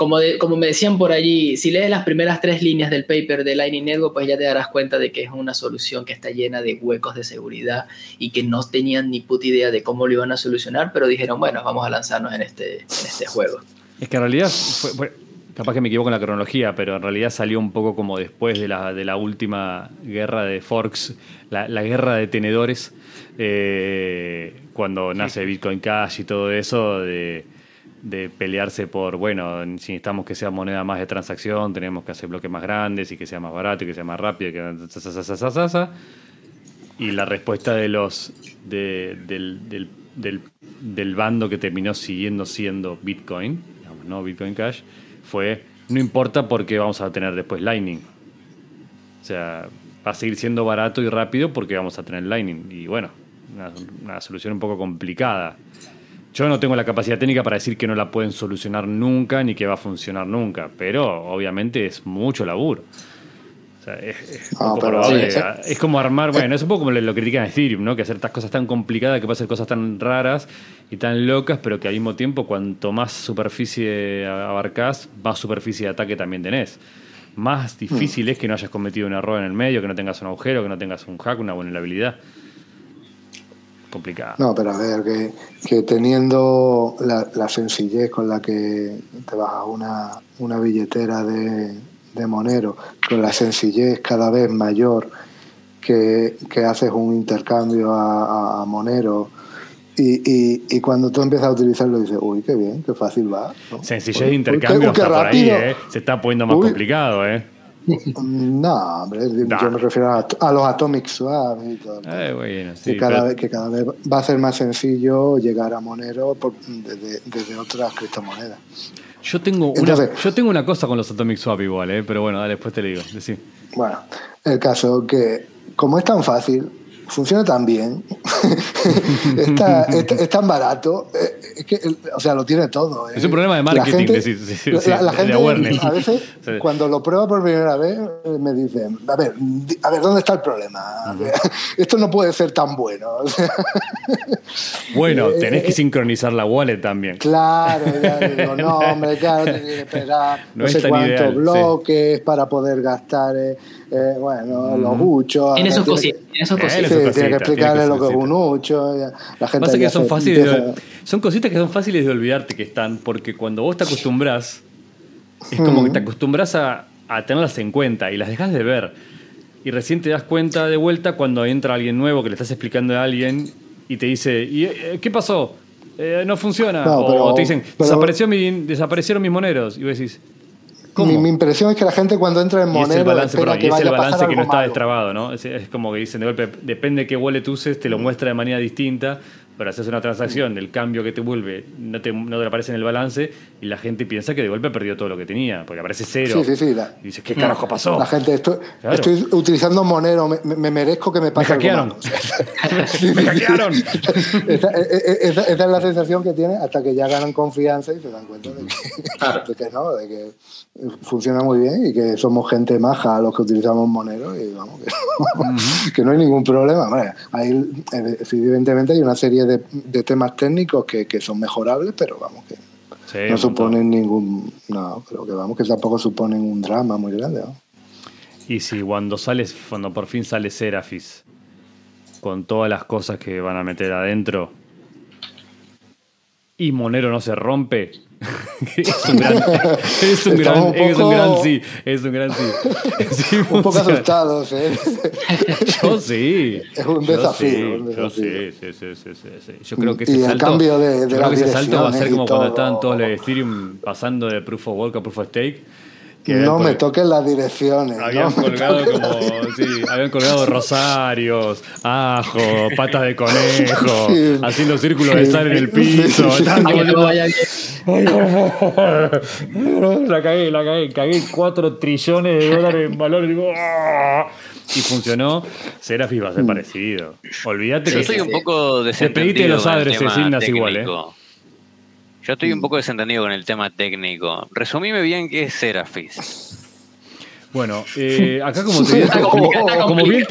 como, como me decían por allí, si lees las primeras tres líneas del paper de Lightning Network, pues ya te darás cuenta de que es una solución que está llena de huecos de seguridad y que no tenían ni puta idea de cómo lo iban a solucionar, pero dijeron, bueno, vamos a lanzarnos en este, en este juego. Es que en realidad, fue, capaz que me equivoco en la cronología, pero en realidad salió un poco como después de la, de la última guerra de forks, la, guerra de tenedores, eh, cuando nace Bitcoin Cash y todo eso, de de pelearse por, bueno, si necesitamos que sea moneda más de transacción, tenemos que hacer bloques más grandes y que sea más barato y que sea más rápido. Que... y la respuesta de los de- del, del- del- del bando que terminó siguiendo siendo Bitcoin, no Bitcoin Cash, fue no importa porque vamos a tener después Lightning. O sea, va a seguir siendo barato y rápido porque vamos a tener Lightning. Y bueno, una solución un poco complicada. Yo no tengo la capacidad técnica para decir que no la pueden solucionar nunca ni que va a funcionar nunca, pero obviamente es mucho laburo. O sea, es, es Ah, poco pero probable. sí. Es como armar, bueno, es un poco como lo critican a Ethereum, ¿no? Que hacer estas cosas tan complicadas, que puede hacer cosas tan raras y tan locas, pero que al mismo tiempo, cuanto más superficie abarcás, más superficie de ataque también tenés. Más difícil es que no hayas cometido un error en el medio, que no tengas un agujero, que no tengas un hack, una vulnerabilidad. Complicado. No, pero a ver, que, que teniendo la, la sencillez con la que te vas a una, una billetera de, de Monero, con la sencillez cada vez mayor que, que haces un intercambio a, a- a Monero y, y, y cuando tú empiezas a utilizarlo dices, uy, qué bien, qué fácil va. ¿no? Sencillez Uy, de uy, intercambio qué está por ahí. ¿eh? Se está poniendo más Uy. complicado, ¿eh? [laughs] No, hombre, Nah. yo me refiero a, a los Atomic Swap y todo. Eh, bueno, sí, que, cada pero- vez, que cada vez va a ser más sencillo llegar a Monero por- desde, desde otras criptomonedas. Yo tengo, una, yo tengo una cosa con los Atomic Swap igual, ¿eh? pero bueno, dale, después te lo digo. Decí. Bueno, el caso que como es tan fácil, funciona tan bien, [laughs] está, [laughs] es, es tan barato, eh, es que, el- o sea, lo tiene todo. eh. Es un problema de La marketing, gente- la, de gente awareness. a veces, [laughs] Sí. cuando lo prueba por primera vez, eh, me dicen, a ver, a ver, ¿dónde está el problema? [laughs] Esto no puede ser tan bueno. [laughs] Bueno, Eh, tenés eh, que sincronizar la wallet también. Claro, ya digo, no, hombre, claro, tienes que esperar No no, es sé tan cuántos ideal, sí. bloques para poder gastar, eh, eh, bueno, los huchos. Tiene sus Tiene cositas, tiene sus cositas. Sí, tiene que explicarle lo que es un hucho. ya. La gente Pasa que son fáciles de, empieza- son cositas que son fáciles de olvidarte que están, porque cuando vos te acostumbras, es como que te acostumbras a, a tenerlas en cuenta y las dejas de ver. Y recién te das cuenta de vuelta cuando entra alguien nuevo que le estás explicando a alguien y te dice, ¿y, eh, ¿qué pasó? Eh, no funciona. No, o te dicen, pero- Desapareció mi, desaparecieron mis moneros. Y vos decís. Mi, mi impresión es que la gente cuando entra en Y es el Monero balance, que es el balance que no está destrabado, ¿no? Es, es como que dicen de golpe, depende de qué wallet uses, te lo muestra de manera distinta, pero haces una transacción, el cambio que te vuelve no te, no te aparece en el balance y la gente piensa que de golpe perdió todo lo que tenía, porque aparece cero. Sí, sí, sí. la- Y dices, ¿qué carajo pasó? La gente, estoy, Claro. estoy utilizando Monero, me, me- me merezco que me Me pase algo hackearon. malo. [laughs] Me hackearon. [laughs] Esa, e- e- esa- esa es la sensación que tiene hasta que ya ganan confianza y se dan cuenta de que, [laughs] de que no, de que funciona muy bien y que somos gente maja los que utilizamos Monero y vamos, que, no, que no hay ningún problema. Hombre, hay, evidentemente hay una serie de, de temas técnicos que, que son mejorables, pero vamos, que Sí, no montón. suponen ningún. No, pero que vamos, que tampoco suponen un drama muy grande. ¿no? Y si cuando sales, cuando por fin sale Seraphis, con todas las cosas que van a meter adentro, y Monero no se rompe, [laughs] es un gran, [laughs] es un gran, un es un poco- gran sí, es un gran sí. [laughs] Sí Un poco asustados, ¿eh? Yo sí. Es un desafío, yo sí, desafío. sí, sí, sí, sí, sí. Yo creo que Y ese el salto, cambio de- de yo creo que ese salto va a ser y como cuando estaban todos los Ethereum pasando de Proof of Work a Proof of Stake. Que No me toques las direcciones. Habían [laughs] no colgado como, sí, habían colgado rosarios, ajo, patas de conejo, [laughs] Sí. haciendo círculos de sal en el piso. La cagué, la cagué, cagué 4 trillones de dólares en valor. Digo, ¡ah! y funcionó. Seraphis va a ser parecido. Olvídate Yo que estoy un poco Despedite de los tema Signas igual, ¿eh? Yo estoy un poco desentendido con el tema técnico. Resumime bien qué es Seraphis. Bueno, eh, acá como te como, bien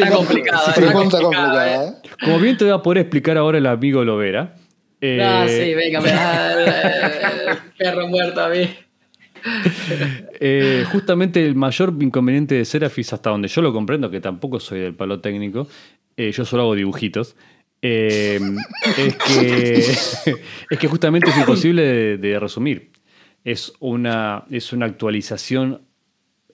te, voy a poder explicar ahora el amigo Lovera. eh, Ah, sí, venga, me da el, el perro muerto a mí. [laughs] Eh, justamente el mayor inconveniente de Seraphis, hasta donde yo lo comprendo, que tampoco soy del palo técnico, eh, yo solo hago dibujitos, eh, es, que, [laughs] es que justamente es imposible de, de resumir. Es una, es una actualización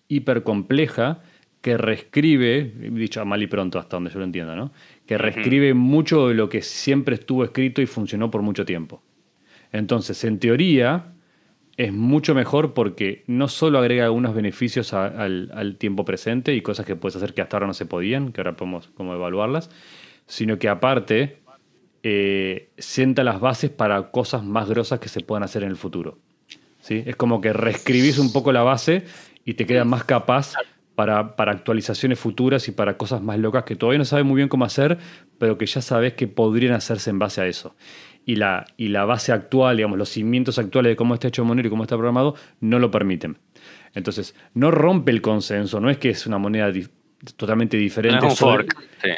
hiper compleja que reescribe, dicho a mal y pronto hasta donde yo lo entiendo, ¿no? que reescribe mucho de lo que siempre estuvo escrito y funcionó por mucho tiempo. Entonces, en teoría, es mucho mejor porque no solo agrega algunos beneficios a- al, al tiempo presente y cosas que puedes hacer que hasta ahora no se podían, que ahora podemos como evaluarlas, sino que aparte eh, sienta las bases para cosas más grosas que se puedan hacer en el futuro. ¿sí? Es como que reescribís un poco la base y te queda más capaz para, para actualizaciones futuras y para cosas más locas que todavía no sabes muy bien cómo hacer, pero que ya sabes que podrían hacerse en base a eso. Y la, y la base actual, digamos, los cimientos actuales de cómo está hecho Monero y cómo está programado, no lo permiten. Entonces, no rompe el consenso, no es que es una moneda di- totalmente No diferente. es un solo- fork. Sí.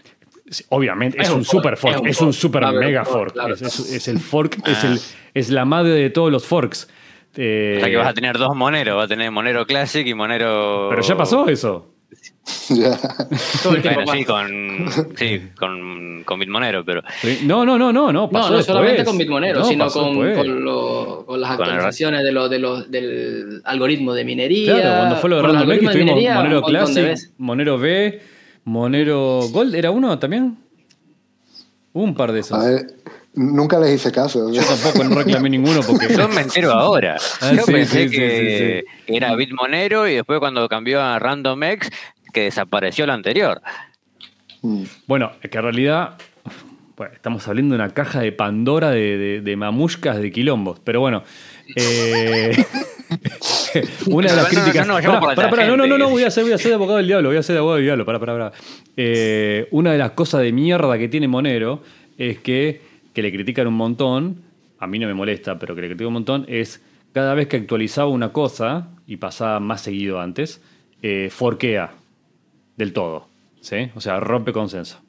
Obviamente, es, Es un, un fork, super fork, es un es un fork, super claro, mega fork, fork. claro. Es, es- es el fork, es, el, [laughs] es la madre de todos los forks. Eh, O sea que vas a tener dos Monero, vas a tener Monero Classic y Monero. pero ya pasó eso. [laughs] Ya. Todo el tiempo Bueno, sí, con, sí, con, con Bitmonero, pero. No, no, no, no, no. No, Pasó no solamente con Bitmonero, No, sino con, con, lo- con las Con el- actualizaciones de lo, de los, del algoritmo de minería. Claro, cuando fue lo de Random X tuvimos Monero Classic. Monero B, Monero Gold, ¿era uno también? Hubo un par de esos. A ver, nunca les hice caso. Yo tampoco no reclamé ninguno porque. yo me entero ahora. Ah, yo sí, pensé sí, sí, que sí, era Bitmonero y después cuando cambió a RandomX, que desapareció lo anterior. Mm. Bueno, es que en realidad. bueno, estamos hablando de una caja de Pandora de, de, de mamushkas de quilombos. Pero bueno. eh, [laughs] una de las críticas. no, no, no, no, voy a ser, voy a ser de abogado del diablo, voy a ser de abogado del diablo. Pará, pará, pará. Eh, una de las cosas de mierda que tiene Monero es que, que le critican un montón. A mí no me molesta, pero que le critican un montón. Es cada vez que actualizaba una cosa, y pasaba más seguido antes, eh, forquea del todo. ¿sí? O sea, rompe consenso.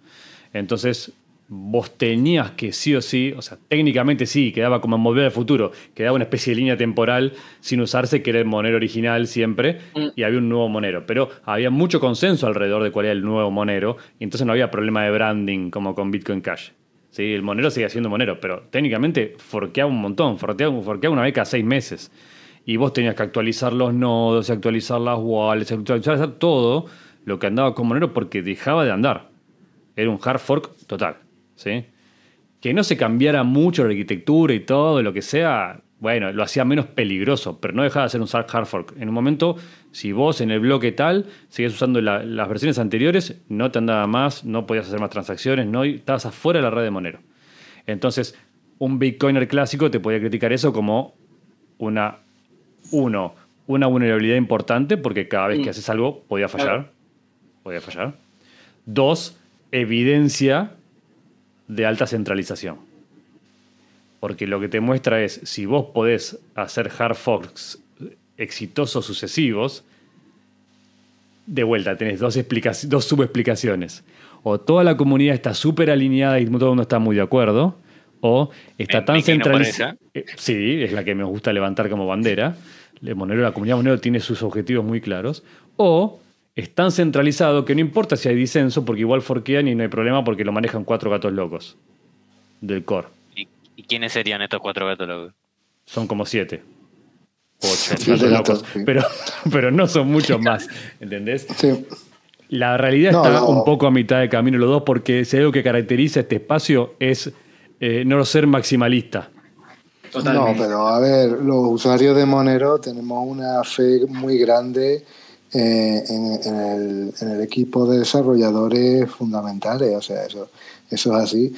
Entonces, vos tenías que sí o sí, o sea, técnicamente sí, quedaba como en Volver al Futuro, quedaba una especie de línea temporal sin usarse, que era el Monero original siempre, Mm. y había un nuevo Monero. Pero había mucho consenso alrededor de cuál era el nuevo Monero, y entonces no había problema de branding como con Bitcoin Cash. Sí, el Monero seguía siendo Monero, pero técnicamente forqueaba un montón, forqueaba, forqueaba una vez cada seis meses. Y vos tenías que actualizar los nodos, y actualizar las wallets, actualizar todo lo que andaba con Monero porque dejaba de andar. Era un hard fork total. ¿Sí? Que no se cambiara mucho la arquitectura y todo, lo que sea, bueno, lo hacía menos peligroso, pero no dejaba de ser un hard fork. En un momento, si vos en el bloque tal seguías usando la- las versiones anteriores, no te andaba más, no podías hacer más transacciones, no estabas afuera de la red de Monero. Entonces, un Bitcoiner clásico te podía criticar eso como una, uno, una vulnerabilidad importante, porque cada vez que Mm. haces algo podía fallar. Podía fallar. Dos, evidencia de alta centralización. Porque lo que te muestra es, si vos podés hacer hard forks exitosos sucesivos, de vuelta tenés dos, dos subexplicaciones. O toda la comunidad está súper alineada y todo el mundo está muy de acuerdo, o está tan me inclino por centralizada. Sí, es la que me gusta levantar como bandera. Monero, la comunidad Monero tiene sus objetivos muy claros. O es tan centralizado que no importa si hay disenso, porque igual forquean y no hay problema porque lo manejan cuatro gatos locos del core. ¿Y, y quiénes serían estos cuatro gatos locos? Son como siete. Ocho Sí, gatos locos. sí. Pero, [laughs] pero no son muchos más. ¿Entendés? Sí. La realidad No, está no. un poco a mitad de camino los dos, porque si hay algo que caracteriza este espacio es eh, no ser maximalista. Totalmente. No, pero a ver, los usuarios de Monero tenemos una fe muy grande eh, en, en el, en el equipo de desarrolladores fundamentales, o sea, eso, eso es así.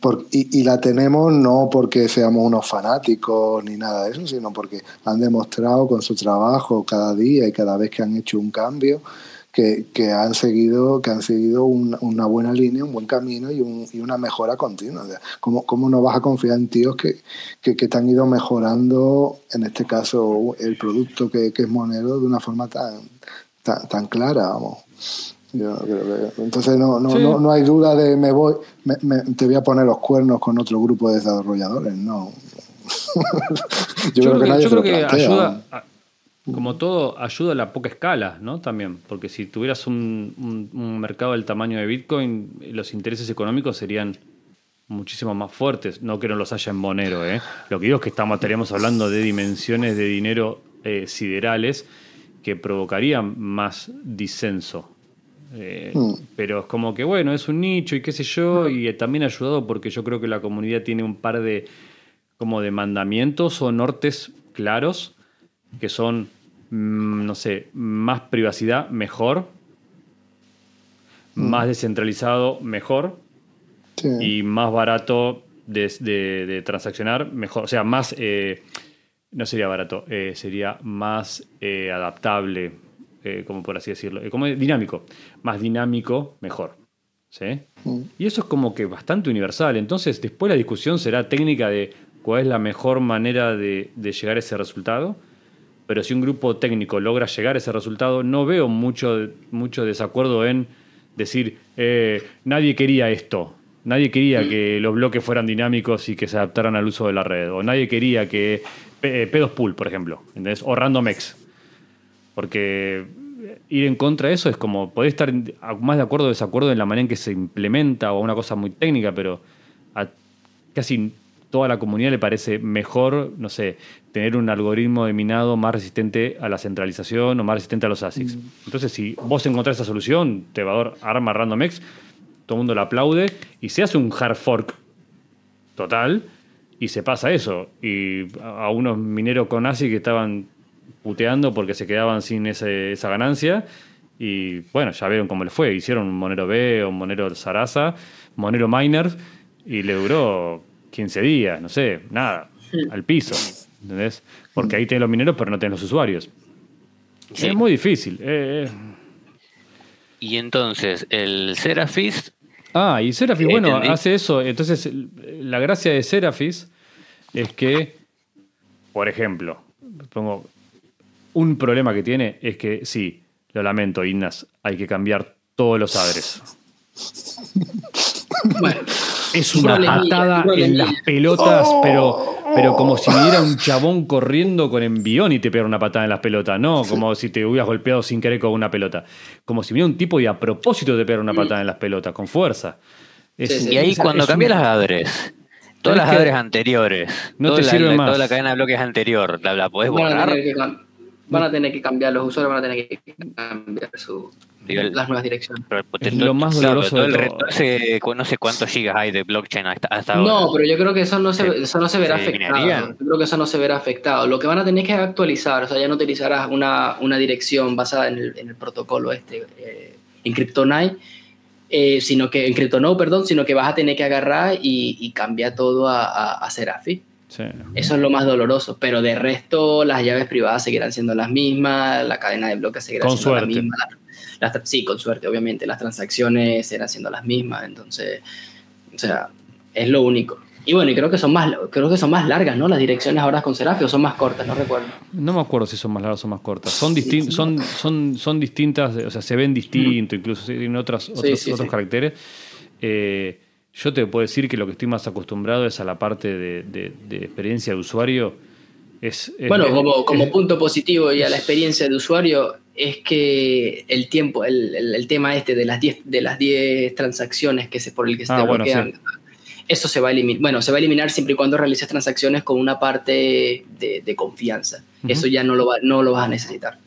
Por- y, y la tenemos no porque seamos unos fanáticos ni nada de eso, sino porque han demostrado con su trabajo cada día y cada vez que han hecho un cambio que, que han seguido que han seguido un- una buena línea, un buen camino y, un- y una mejora continua. O sea, ¿Cómo, ¿Cómo no vas a confiar en tíos que, que, que te han ido mejorando, en este caso, el producto que, que es Monero de una forma tan, tan, tan clara? Vamos. Yo creo que- entonces no, no, Sí. no, no hay duda de me voy, me- me- te voy a poner los cuernos con otro grupo de desarrolladores, no. [laughs] yo, creo que, nadie yo se lo creo ayuda, a- como todo, ayuda a la poca escala, ¿no? También, porque si tuvieras un, un- un mercado del tamaño de Bitcoin, los intereses económicos serían muchísimo más fuertes. No que no los haya en Monero, ¿eh? Lo que digo es que estamos, estaríamos hablando de dimensiones de dinero eh, siderales que provocarían más disenso. Eh, Mm. Pero es como que, bueno, es un nicho y qué sé yo, y también ha ayudado porque yo creo que la comunidad tiene un par de como de mandamientos o nortes claros que son, mm, no sé, más privacidad, mejor. Mm. Más descentralizado, mejor. Sí. Y más barato de, de- de transaccionar, mejor. O sea, más. eh, no sería barato, eh, sería más eh, adaptable, como por así decirlo. Como dinámico. Más dinámico, mejor. ¿Sí? Mm. Y eso es como que bastante universal. Entonces, después la discusión será técnica de cuál es la mejor manera de, de llegar a ese resultado. Pero si un grupo técnico logra llegar a ese resultado, no veo mucho, mucho desacuerdo en decir, eh, nadie quería esto. Nadie quería que los bloques fueran dinámicos y que se adaptaran al uso de la red. O nadie quería que P- P2 Pool, por ejemplo. ¿entendés? O RandomX. Porque ir en contra de eso es como, podés estar más de acuerdo o desacuerdo en la manera en que se implementa o una cosa muy técnica, pero a casi toda la comunidad le parece mejor, no sé, tener un algoritmo de minado más resistente a la centralización o más resistente a los ASICs. Entonces, si vos encontrás esa solución, te va a dar arma RandomX, todo el mundo la aplaude y se hace un hard fork total y se pasa eso. Y a unos mineros con ASIC que estaban puteando porque se quedaban sin ese- esa ganancia. Y bueno, ya vieron cómo les fue. Hicieron un Monero B, un Monero Sarasa, Monero Miners, y le duró 15 días, no sé, nada, al piso. ¿Entendés? Porque ahí tenés los mineros, pero no tenés los usuarios. Sí. Es muy difícil. eh, eh. Y entonces, el Seraphis, Ah, y Seraphis, Eh, bueno, entendí. hace eso. Entonces, la gracia de Seraphis es que, por ejemplo, pongo un problema que tiene es que sí, lo lamento, Ignas, hay que cambiar todos los adres. [laughs] Bueno, Es Un una patada en las pelotas, pero, pero como si viniera un chabón corriendo con envión y te pegara una patada en las pelotas. No como si te hubieras golpeado sin querer con una pelota. Como si viniera un tipo y a propósito te pegara una patada en las pelotas, con fuerza. Es Sí, sí. un- y ahí es- cuando un- las adres, todas las adres anteriores, No te la- sirve la- más. toda la cadena de bloques anterior, ¿la, la podés van a, borrar? van a tener que cambiar, los usuarios van a tener que cambiar su, Digo, el- las nuevas direcciones. Pero, Es todo- lo más claro, doloroso de todo el ese- no sé cuántos gigas hay de blockchain hasta, hasta ahora. No, pero yo creo que eso no se, ¿Se- eso no se verá se afectado. Yo creo que eso no se verá afectado. Lo que van a tener que actualizar, o sea, ya no utilizarás una, una dirección basada en el, en el protocolo este, eh, en eh, sino que, en Cryptonote, perdón, sino que vas a tener que agarrar y, y cambiar todo a, a, a Seraphis. Sí. Eso es lo más doloroso, pero de resto las llaves privadas seguirán siendo las mismas, la cadena de bloques seguirá Con siendo suerte. la misma. Las sí, con suerte, obviamente. Las transacciones serán siendo las mismas, entonces, o sea, es lo único. Y bueno, y creo que son más, creo que son más largas, ¿no? Las direcciones ahora con Serapio son más cortas, no recuerdo. No me acuerdo si son más largas o más cortas. Son, distin- son, son, son distintas, o sea, se ven distinto, incluso tienen otras, otros, sí, otros sí. caracteres. Eh, yo te puedo decir que lo que estoy más acostumbrado es a la parte de, de- de experiencia de usuario. Es, es- Bueno, como, como punto positivo y a la experiencia de usuario es que el tiempo, el, el- el tema este de las 10 de las 10 transacciones que se por el que se Ah, te bueno, bloquean, eso se va a eliminar. Bueno, se va a eliminar siempre y cuando realices transacciones con una parte de, de confianza. Eso ya no lo, va- no lo vas a necesitar.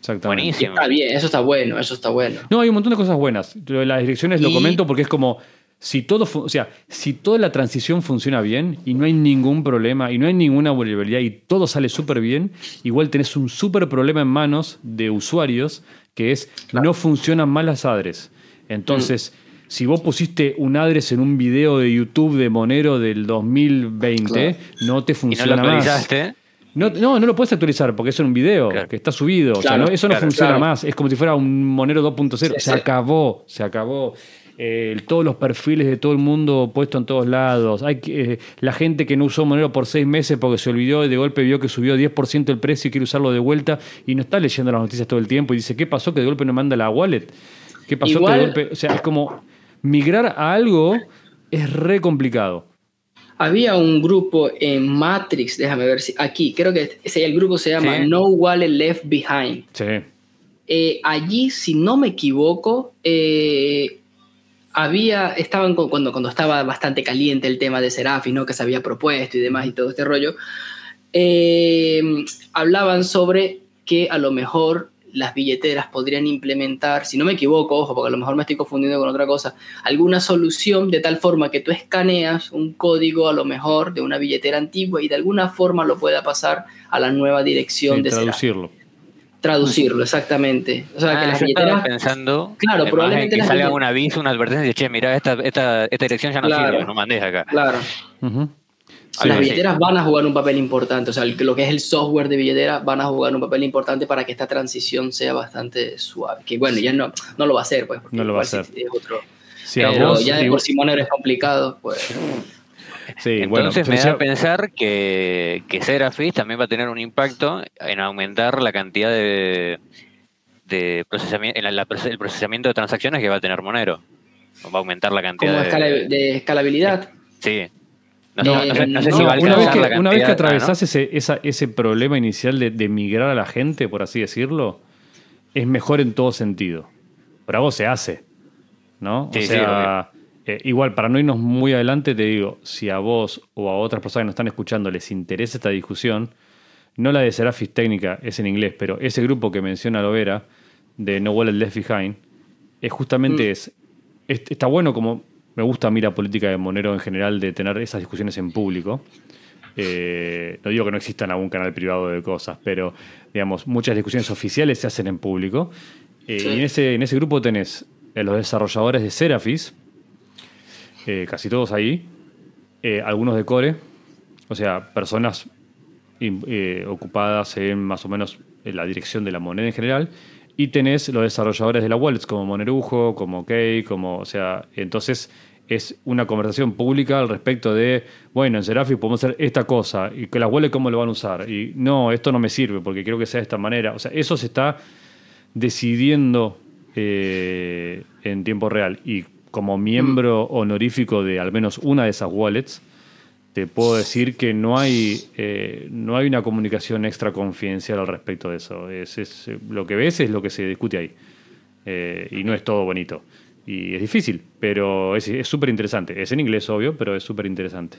Exactamente. Y Buenísimo. está bien, eso está bueno, eso está bueno. No, hay un montón de cosas buenas. Las direcciones lo comento porque es como si todo, o sea, si toda la transición funciona bien y no hay ningún problema y no hay ninguna vulnerabilidad y todo sale súper bien, igual tenés un súper problema en manos de usuarios que es no funcionan mal las adres. Entonces, si vos pusiste un adres en un video de YouTube de Monero del 2020, no te Y no funciona lo más. actualizaste. No, no, no lo puedes actualizar porque es en un video Claro. que está subido. o sea, Claro, no- eso no claro, funciona claro. más. Es como si fuera un Monero 2.0. Sí, se sí. acabó, se acabó. Eh, todos los perfiles de todo el mundo puesto en todos lados. Hay eh, la gente que no usó Monero por seis meses porque se olvidó y de golpe vio que subió 10% el precio y quiere usarlo de vuelta y no está leyendo las noticias todo el tiempo y dice, ¿qué pasó que de golpe no manda la wallet? ¿Qué pasó Igual- que de golpe...? O sea, es como migrar a algo es re complicado. Había un grupo en Matrix, déjame ver si aquí, creo que ese, el grupo se llama Sí. No Wallet Left Behind. Sí. Eh, allí, si no me equivoco, eh, había, estaban cu- cuando, cuando estaba bastante caliente el tema de Serapis, ¿no? que se había propuesto y demás y todo este rollo, eh, hablaban sobre que a lo mejor las billeteras podrían implementar, si no me equivoco, ojo, porque a lo mejor me estoy confundiendo con otra cosa, alguna solución de tal forma que tú escaneas un código a lo mejor de una billetera antigua y de alguna forma lo pueda pasar a la nueva dirección Sí, de traducirlo. Traducirlo, exactamente. O sea, que Ah, las yo estaba billeteras... pensando Claro, en probablemente en las que salga billeteras- un aviso, una advertencia y che, mira, esta, esta, esta dirección ya no Claro. sirve, no mandes acá. Claro. Ujú. Algo las así. billeteras van a jugar un papel importante, o sea, lo que es el software de billetera van a jugar un papel importante para que esta transición sea bastante suave. Que bueno, ya no, no lo va a hacer, pues. porque No lo va a hacer. si es otro- Sí, a pero vos, ya de sí, por sí Monero es complicado, pues. Sí, Entonces me da a pensar que, que Seraphis también va a tener un impacto en aumentar la cantidad de, de procesamiento, en la- el procesamiento de transacciones que va a tener Monero. Va a aumentar la cantidad Como de, escala- de escalabilidad. Sí. No, No, sé- no sé- no sé no, si va a una, vez alcanzar que, la una vez que ah, atravesás ese, esa- ese problema inicial de, de migrar a la gente, por así decirlo, es mejor en todo sentido. Pero a vos se hace, ¿no? Sí, o sí, eh, igual, para no irnos muy adelante, te digo, si a vos o a otras personas que nos están escuchando les interesa esta discusión, no la de Seraphis técnica, es en inglés, pero ese grupo que menciona Lovera, de No Wallet Left Behind, es justamente Mm. es, es- está bueno como me gusta a mí la política de Monero en general de tener esas discusiones en público. Eh, no digo que no exista en algún canal privado de cosas, pero digamos, muchas discusiones oficiales se hacen en público. Eh, Sí. Y en ese, en ese grupo tenés eh, los desarrolladores de Seraphis, eh, casi todos ahí, eh, algunos de Core, o sea, personas eh, ocupadas en más o menos en la dirección de la moneda en general, y tenés los desarrolladores de la wallets como Monerujo, como Key, como, o sea, entonces es una conversación pública al respecto de, bueno, en Seraphis podemos hacer esta cosa, y que las wallets cómo lo van a usar, y no, esto no me sirve porque quiero que sea de esta manera, o sea, eso se está decidiendo en tiempo real, y como miembro honorífico de al menos una de esas wallets, te puedo decir que no hay, eh, no hay una comunicación extra confidencial al respecto de eso. Es, lo que ves es lo que se discute ahí. Eh, y no es todo bonito. Y es difícil, pero es súper interesante. Es en inglés, obvio, pero es súper interesante.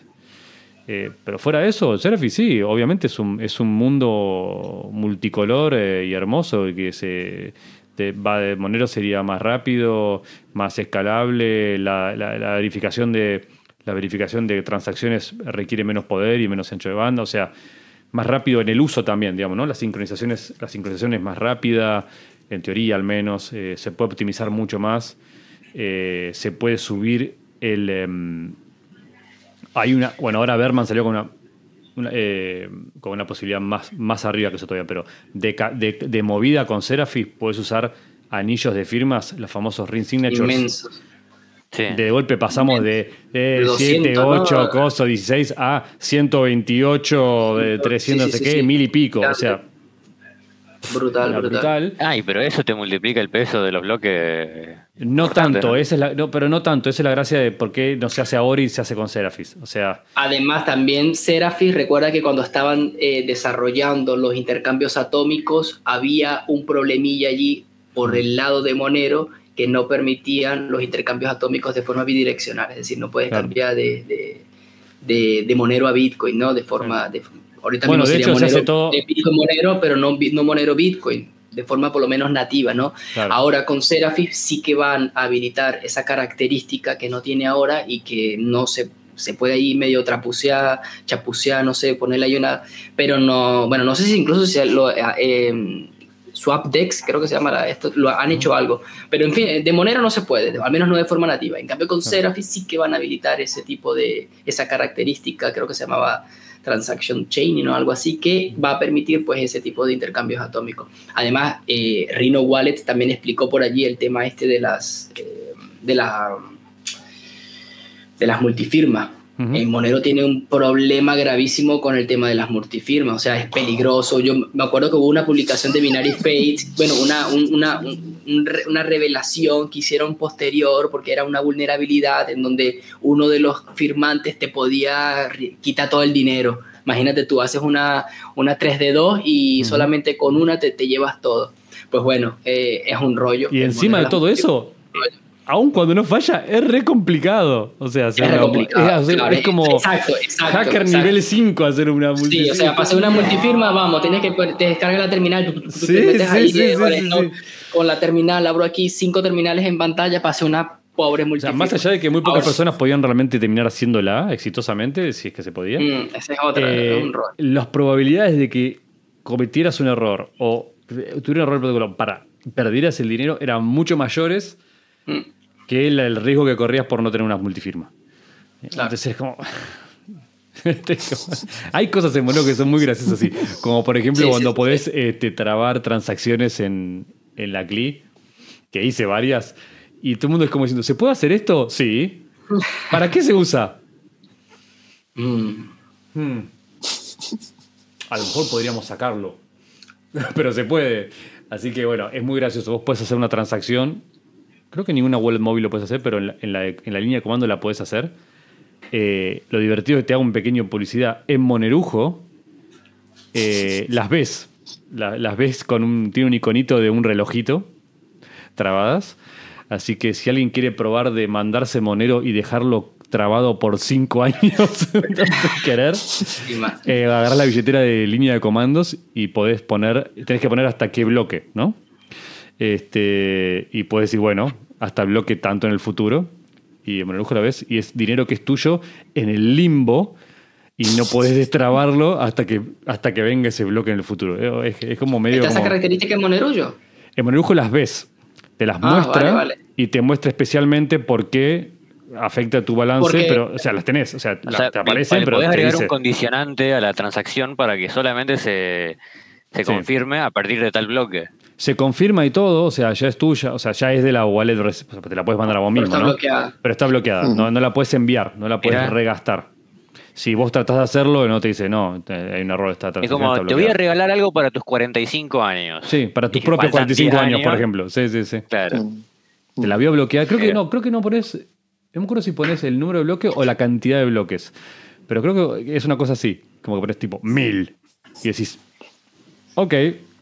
Eh, pero fuera de eso, Seraphis sí, obviamente es un, es un mundo multicolor y hermoso que se de, va de Monero sería más rápido, más escalable, la, verificación de la verificación de transacciones requiere menos poder y menos ancho de banda, o sea, más rápido en el uso también, digamos, ¿no? La sincronización es, la sincronización es más rápida, en teoría al menos, eh, se puede optimizar mucho más, eh, se puede subir el... em, hay una. Bueno, ahora Berman salió con una. Eh, con una posibilidad más, más arriba que eso todavía, pero de, de, de movida con Seraphis puedes usar anillos de firmas, los famosos ring signatures. Inmensos. Sí. De golpe pasamos de, De 7, 200, 8, ¿no? coso, 16 a 128, de 300, Sí, no sí, sé sí, qué, mil y pico. Claro. O sea, Brutal, brutal. brutal. Ay, pero eso te multiplica el peso de los bloques. No Importante, tanto, esa es la, no, pero no tanto. Esa es la gracia de por qué no se hace ahora y se hace con Seraphis. O sea, Además, también Seraphis recuerda que cuando estaban eh, desarrollando los intercambios atómicos, había un problemilla allí por el lado de Monero que no permitían los intercambios atómicos de forma bidireccional. Es decir, no puedes Claro. cambiar de, de- de- de Monero a Bitcoin, ¿no? De forma. De, ahorita Bueno, mismo de sería hecho, se Monero, hace todo- de Bitcoin Monero, pero no, no Monero Bitcoin, de forma por lo menos nativa, ¿no? claro. Ahora con Seraphis sí que van a habilitar esa característica que no tiene ahora y que no se, se puede ahí medio trapucear, chapucear, no sé, ponerle ahí una... Pero no, bueno, no sé si incluso si lo... eh, eh, Swapdex, creo que se llama la- esto, lo han hecho algo. Pero en fin, de Monero no se puede, al menos no de forma nativa. En cambio con Seraphis sí que van a habilitar ese tipo de, esa característica, creo que se llamaba transaction chain o algo así, que va a permitir pues ese tipo de intercambios atómicos. Además, eh, Rhino Wallet también explicó por allí el tema este de las, eh, de la, de las multifirmas. Ujú. Eh, Monero tiene un problema gravísimo con el tema de las multifirmas, o sea, es peligroso. Yo me acuerdo que hubo una publicación de Binary Fate, bueno, una, un- una, un- una revelación que hicieron posterior porque era una vulnerabilidad en donde uno de los firmantes te podía quitar todo el dinero. Imagínate, tú haces una, una 3D2 y Ujú. solamente con una te, te llevas todo. Pues bueno, eh, es un rollo. Y encima de todo eso, aun cuando no falla, es re complicado. O sea, Es una- complicado, es claro, es como exacto, exacto, hacker exacto. nivel 5 hacer una Sí, multifirma. o sea, para hacer una multifirma, vamos, tienes que te descargar la terminal, tú- tú- Sí, te metes sí, ahí, sí, eh, sí, vale, sí, no, sí. Con la terminal, abro aquí cinco terminales en pantalla para hacer una pobre O sea, multifirma. más allá de que muy pocas Ahora, personas podían realmente terminar haciéndola exitosamente, si es que se podía, mm, ese es otro, eh, un las probabilidades de que cometieras un error o tuvieras un error protocolo para perdieras el dinero eran mucho mayores Mm, que el, el riesgo que corrías por no tener una multifirma. Claro. Entonces es como... [laughs] Hay cosas en Mono que son muy graciosas así. Como por ejemplo Sí, cuando sí, podés este, trabar transacciones en, en la CLI, que hice varias, y todo el mundo es como diciendo, ¿se puede hacer esto? Sí. [laughs] ¿Para qué se usa? mm. Hmm. A lo mejor podríamos sacarlo. [laughs] Pero se puede. Así que bueno, es muy gracioso. Vos puedes hacer una transacción. Creo que ninguna wallet móvil lo puedes hacer, pero en la, en la- en la línea de comando la puedes hacer. Eh, lo divertido es que te hago un pequeño publicidad. En Monerujo eh, las ves. La- las ves con un. Tiene un iconito de un relojito trabadas. Así que si alguien quiere probar de mandarse Monero y dejarlo trabado por cinco [laughs] años querer, eh, agarrás la billetera de línea de comandos y podés poner, tenés que poner hasta qué bloque, ¿no? Este, y puedes decir, bueno, hasta bloque tanto en el futuro. Y en Monerujo la ves, y es dinero que es tuyo en el limbo y no podés destrabarlo hasta que, hasta que venga ese bloque en el futuro. Es, es como medio. ¿Está esa como- característica en Monerullo? en Monerujo las ves, te las Ah, muestra vale, vale. y te muestra especialmente por qué afecta tu balance, Porque- pero, o sea, las tenés, o sea, O la- sea, te aparecen, pero podés te agregar dice, un condicionante a la transacción para que solamente se, se Sí. confirme a partir de tal bloque. se confirma y todo, o sea, ya es tuya, o sea, ya es de la wallet, res- o sea, te la puedes mandar a vos Pero mismo, está ¿no? bloqueada. Pero está bloqueada, no, no la puedes enviar, no la puedes regastar. Si vos tratás de hacerlo, no te dice, no, hay un error, esta Es como, está te voy a bloqueada". regalar algo para tus 45 años. Sí, para tus propios faltan 45 10 años, por años. ejemplo. Sí, sí, sí. Claro. Mm. Te la vio bloqueada. Creo que no, creo que no pones. No me acuerdo si pones el número de bloque o la cantidad de bloques. Pero creo que es una cosa así. Como que pones tipo mil. Y decís, ok.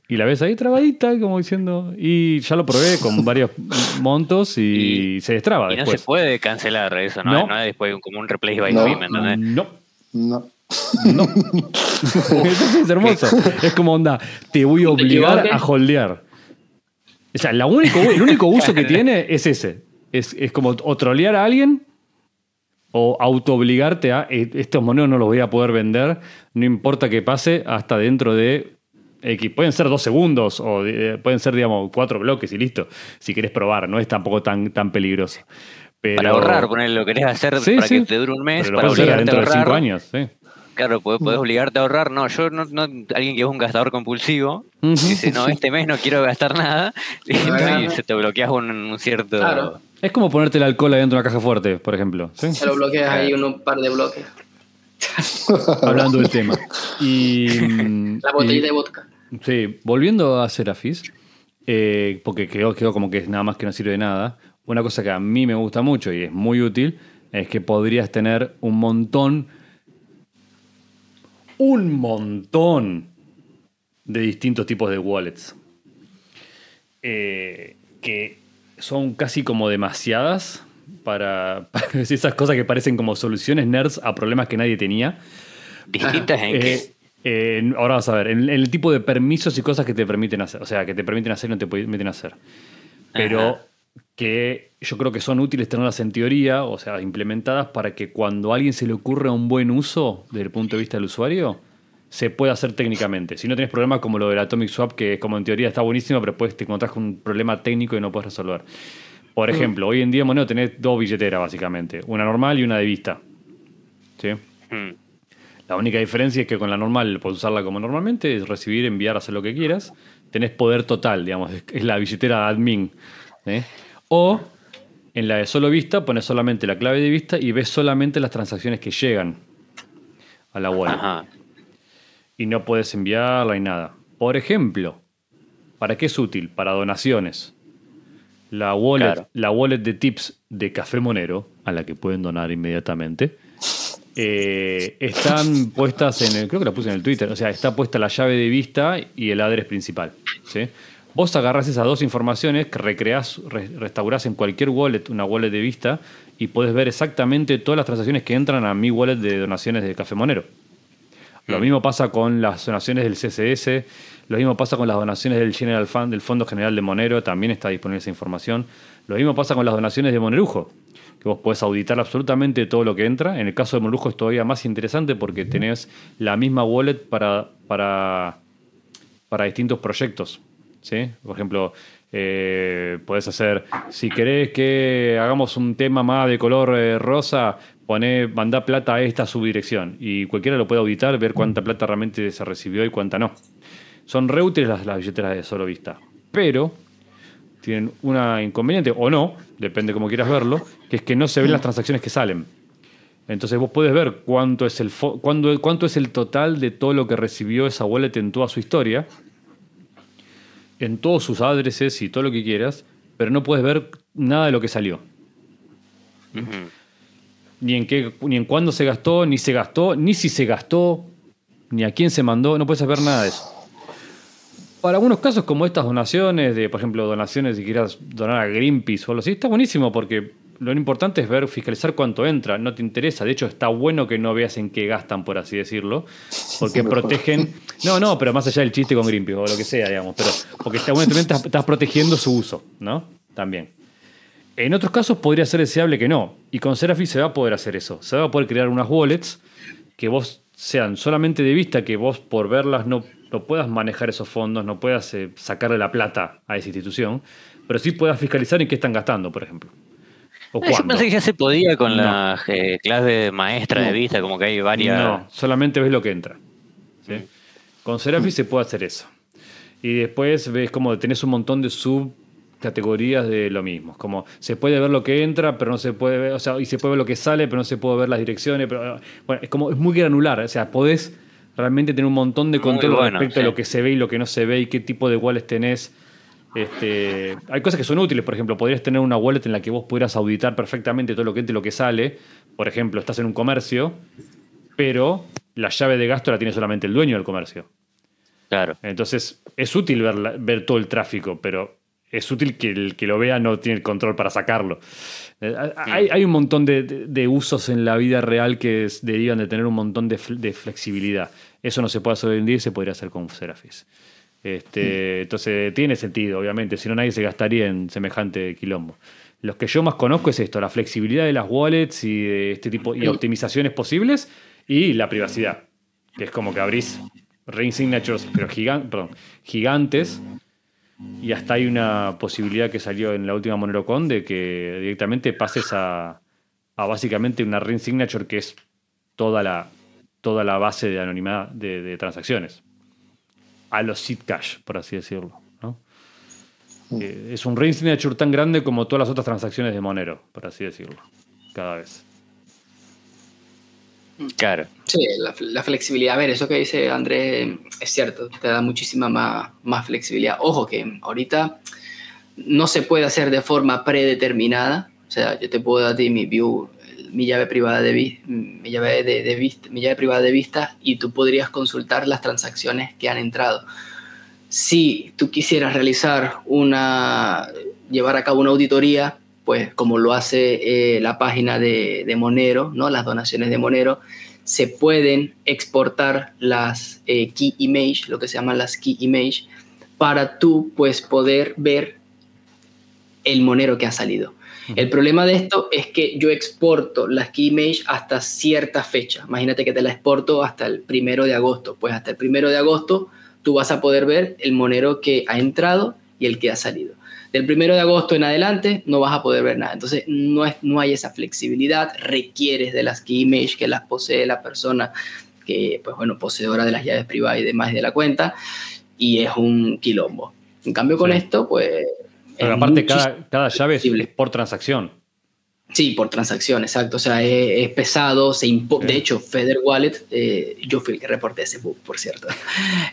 Y la ves ahí trabadita, como diciendo. Y ya lo probé con varios [laughs] montos y, se destraba Y no después. se puede cancelar eso, ¿no? No. No, es después como un replace by No. fee, ¿me entendés? No. No. [laughs] Eso es hermoso. Es como onda, te voy a obligar a holdear. O sea, la único, el único uso que [laughs] tiene es ese. Es, es como o trolear a alguien o auto-obligarte a "Eh, estos monedos no los voy a poder vender, no importa que pase, hasta dentro de X. Pueden ser dos segundos o eh, pueden ser, digamos, cuatro bloques y listo. Si querés probar, no es tampoco tan, tan peligroso. Pero, Para ahorrar, poner lo querés hacer Sí, para sí. que te dure un mes, Pero lo para obligarte a dentro de ahorrar. cinco años. sí. Claro, podés, podés obligarte a ahorrar. No, yo no, no alguien que es un gastador compulsivo, dice, no, este mes no quiero gastar nada, [laughs] y se te bloqueas un, un cierto... Claro. Es como ponerte el alcohol adentro de una caja fuerte, por ejemplo. ¿sí? Se lo bloqueas ahí un par de bloques. [laughs] hablando del tema. Y, mm, [laughs] La botellita y- de vodka. Sí, volviendo a Serafis, eh, porque quedó, quedó como que es nada más que no sirve de nada. Una cosa que a mí me gusta mucho y es muy útil es que podrías tener un montón, un montón de distintos tipos de wallets. Eh, que son casi como demasiadas para, [laughs] para esas cosas que parecen como soluciones nerds a problemas que nadie tenía. Distintas en que... Eh, eh, ahora vas a ver, en, en el tipo de permisos y cosas que te permiten hacer, o sea, que te permiten hacer y no te permiten hacer. Pero Ajá. Que yo creo que son útiles tenerlas en teoría, o sea, implementadas para que cuando a alguien se le ocurra un buen uso desde el punto de vista del usuario, se pueda hacer técnicamente. Si no tienes problemas como lo del Atomic Swap, que como en teoría está buenísimo, pero después te encontrás con un problema técnico y no puedes resolver. Por ejemplo, hoy en día Monero tenés dos billeteras básicamente, una normal y una de vista. ¿Sí? Mm. La única diferencia es que con la normal puedes usarla como normalmente, es recibir, enviar, hacer lo que quieras. Tenés poder total, digamos, es- es la billetera admin. ¿eh? O en la de solo vista pones solamente la clave de vista y ves solamente las transacciones que llegan a la wallet. Ajá. Y no puedes enviarla y nada. Por ejemplo, ¿para qué es útil? Para donaciones. La wallet, Claro. la wallet de tips de Café Monero, a la que pueden donar inmediatamente, eh, están puestas en el, creo que la puse en el Twitter, o sea, está puesta la llave de vista y el address principal. ¿sí? Vos agarras esas dos informaciones que recreás, re- restaurás en cualquier wallet, una wallet de vista, y podés ver exactamente todas las transacciones que entran a mi wallet de donaciones de Café Monero. Lo mismo pasa con las donaciones del CSS, lo mismo pasa con las donaciones del General Fund, del Fondo General de Monero, también está disponible esa información. Lo mismo pasa con las donaciones de Monerujo, que vos podés auditar absolutamente todo lo que entra. En el caso de Monerujo es todavía más interesante porque tenés la misma wallet para, para, para distintos proyectos. ¿Sí? Por ejemplo, eh, podés hacer, si querés que hagamos un tema más de color eh, rosa, poné, mandá plata a esta subdirección y cualquiera lo puede auditar, ver cuánta plata realmente se recibió y cuánta no. Son reútiles las, las billeteras de solo vista, pero tienen una inconveniente, o no, depende cómo quieras verlo, que es que no se ven las transacciones que salen. Entonces vos puedes ver cuánto es el cuándo- cuánto es el total de todo lo que recibió esa wallet en toda su historia, en todos sus addresses y todo lo que quieras, pero no puedes ver nada de lo que salió. Ni en qué, ni en cuándo se gastó, ni se gastó, ni si se gastó, ni a quién se mandó, no puedes saber nada de eso. Para algunos casos como estas donaciones, de por ejemplo donaciones si quieras donar a Greenpeace o algo así, está buenísimo porque lo importante es ver, fiscalizar cuánto entra, no te interesa. De hecho, está bueno que no veas en qué gastan, por así decirlo, porque protegen. No, no, pero más allá del chiste con Greenpeace o lo que sea, digamos, pero porque está bueno, también estás, estás protegiendo su uso, ¿no? También. En otros casos podría ser deseable que no. Y con Seraphim se va a poder hacer eso. Se va a poder crear unas wallets que vos sean solamente de vista, que vos por verlas no, no puedas manejar esos fondos, no puedas eh, sacarle la plata a esa institución, pero sí puedas fiscalizar en qué están gastando, por ejemplo. O Yo cuándo. pensé que ya se podía con No. la eh, clase maestra de vista, como que hay varias. No, solamente ves lo que entra. ¿sí? Con Seraphim se puede hacer eso. Y después ves como tenés un montón de subcategorías de lo mismo. Como se puede ver lo que entra, pero no se puede ver, o sea, y se puede ver lo que sale, pero no se puede ver las direcciones. Pero, bueno, es como es muy granular. O sea, podés realmente tener un montón de control bueno, respecto a lo que se ve y lo que no se ve y qué tipo de wallets tenés. Este, hay cosas que son útiles, por ejemplo, podrías tener una wallet en la que vos pudieras auditar perfectamente todo lo que entra y lo que sale. Por ejemplo, estás en un comercio, pero la llave de gasto la tiene solamente el dueño del comercio. Claro. Entonces, es útil ver, la- ver todo el tráfico, pero es útil que el que lo vea no tiene el control para sacarlo. Eh, Hay, hay un montón de, de- de usos en la vida real que derivan de tener un montón de, de flexibilidad. Eso no se puede hacer hoy en día y se podría hacer con Seraphis. Este, Entonces, tiene sentido, obviamente, si no nadie se gastaría en semejante quilombo. Los que yo más conozco es esto, la flexibilidad de las wallets y de este tipo y optimizaciones posibles y la privacidad, que es como que abrís ring signatures, pero gigan- perdón, gigantes y hasta hay una posibilidad que salió en la última MoneroCon de que directamente pases a, a básicamente una ring signature que es toda la, toda la base de anonimidad de, de transacciones. A los seed cash, por así decirlo. ¿no? Eh, es un ring signature tan grande como todas las otras transacciones de Monero, por así decirlo. Cada vez. Claro. Sí, la, la flexibilidad. A ver, eso que dice Andrés es cierto, te da muchísima más, más flexibilidad. Ojo que ahorita no se puede hacer de forma predeterminada. O sea, yo te puedo dar a ti mi view, mi llave privada de, mi llave de, vista, mi llave privada de vista y tú podrías consultar las transacciones que han entrado. Si tú quisieras realizar una, llevar a cabo una auditoría, pues como lo hace eh, la página de, de Monero, ¿no? Las donaciones de Monero, se pueden exportar las eh, key image, lo que se llaman las key image, para tú pues poder ver el monero que ha salido. El problema de esto es que yo exporto las key image hasta cierta fecha. Imagínate que te la exporto hasta el primero de agosto. Pues hasta el primero de agosto tú vas a poder ver el monero que ha entrado y el que ha salido. Del primero de agosto en adelante no vas a poder ver nada. Entonces no, es, no hay esa flexibilidad. Requieres de las key image que las posee la persona que, pues bueno, poseedora de las llaves privadas y demás de la cuenta. Y es un quilombo. En cambio con Sí. esto, pues... Pero aparte, cada, cada llave es, por transacción. Sí, por transacción, exacto. O sea, es, es pesado, se. De hecho, Feder Wallet, eh, yo fui el que reporté ese bug, por cierto. [laughs]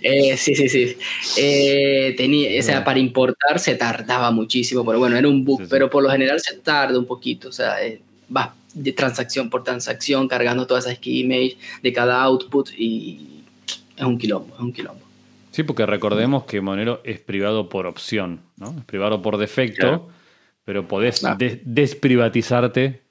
Eh, sí, sí, sí. Eh, tenía, o sea, para importar se tardaba muchísimo, pero bueno, era un bug, Sí, sí. pero por lo general se tarda un poquito. O sea, vas de transacción por transacción cargando todas esas key image de cada output y es un quilombo, es un quilombo. Sí, porque recordemos que Monero es privado por opción, ¿no? Es privado por defecto, pero podés desprivatizarte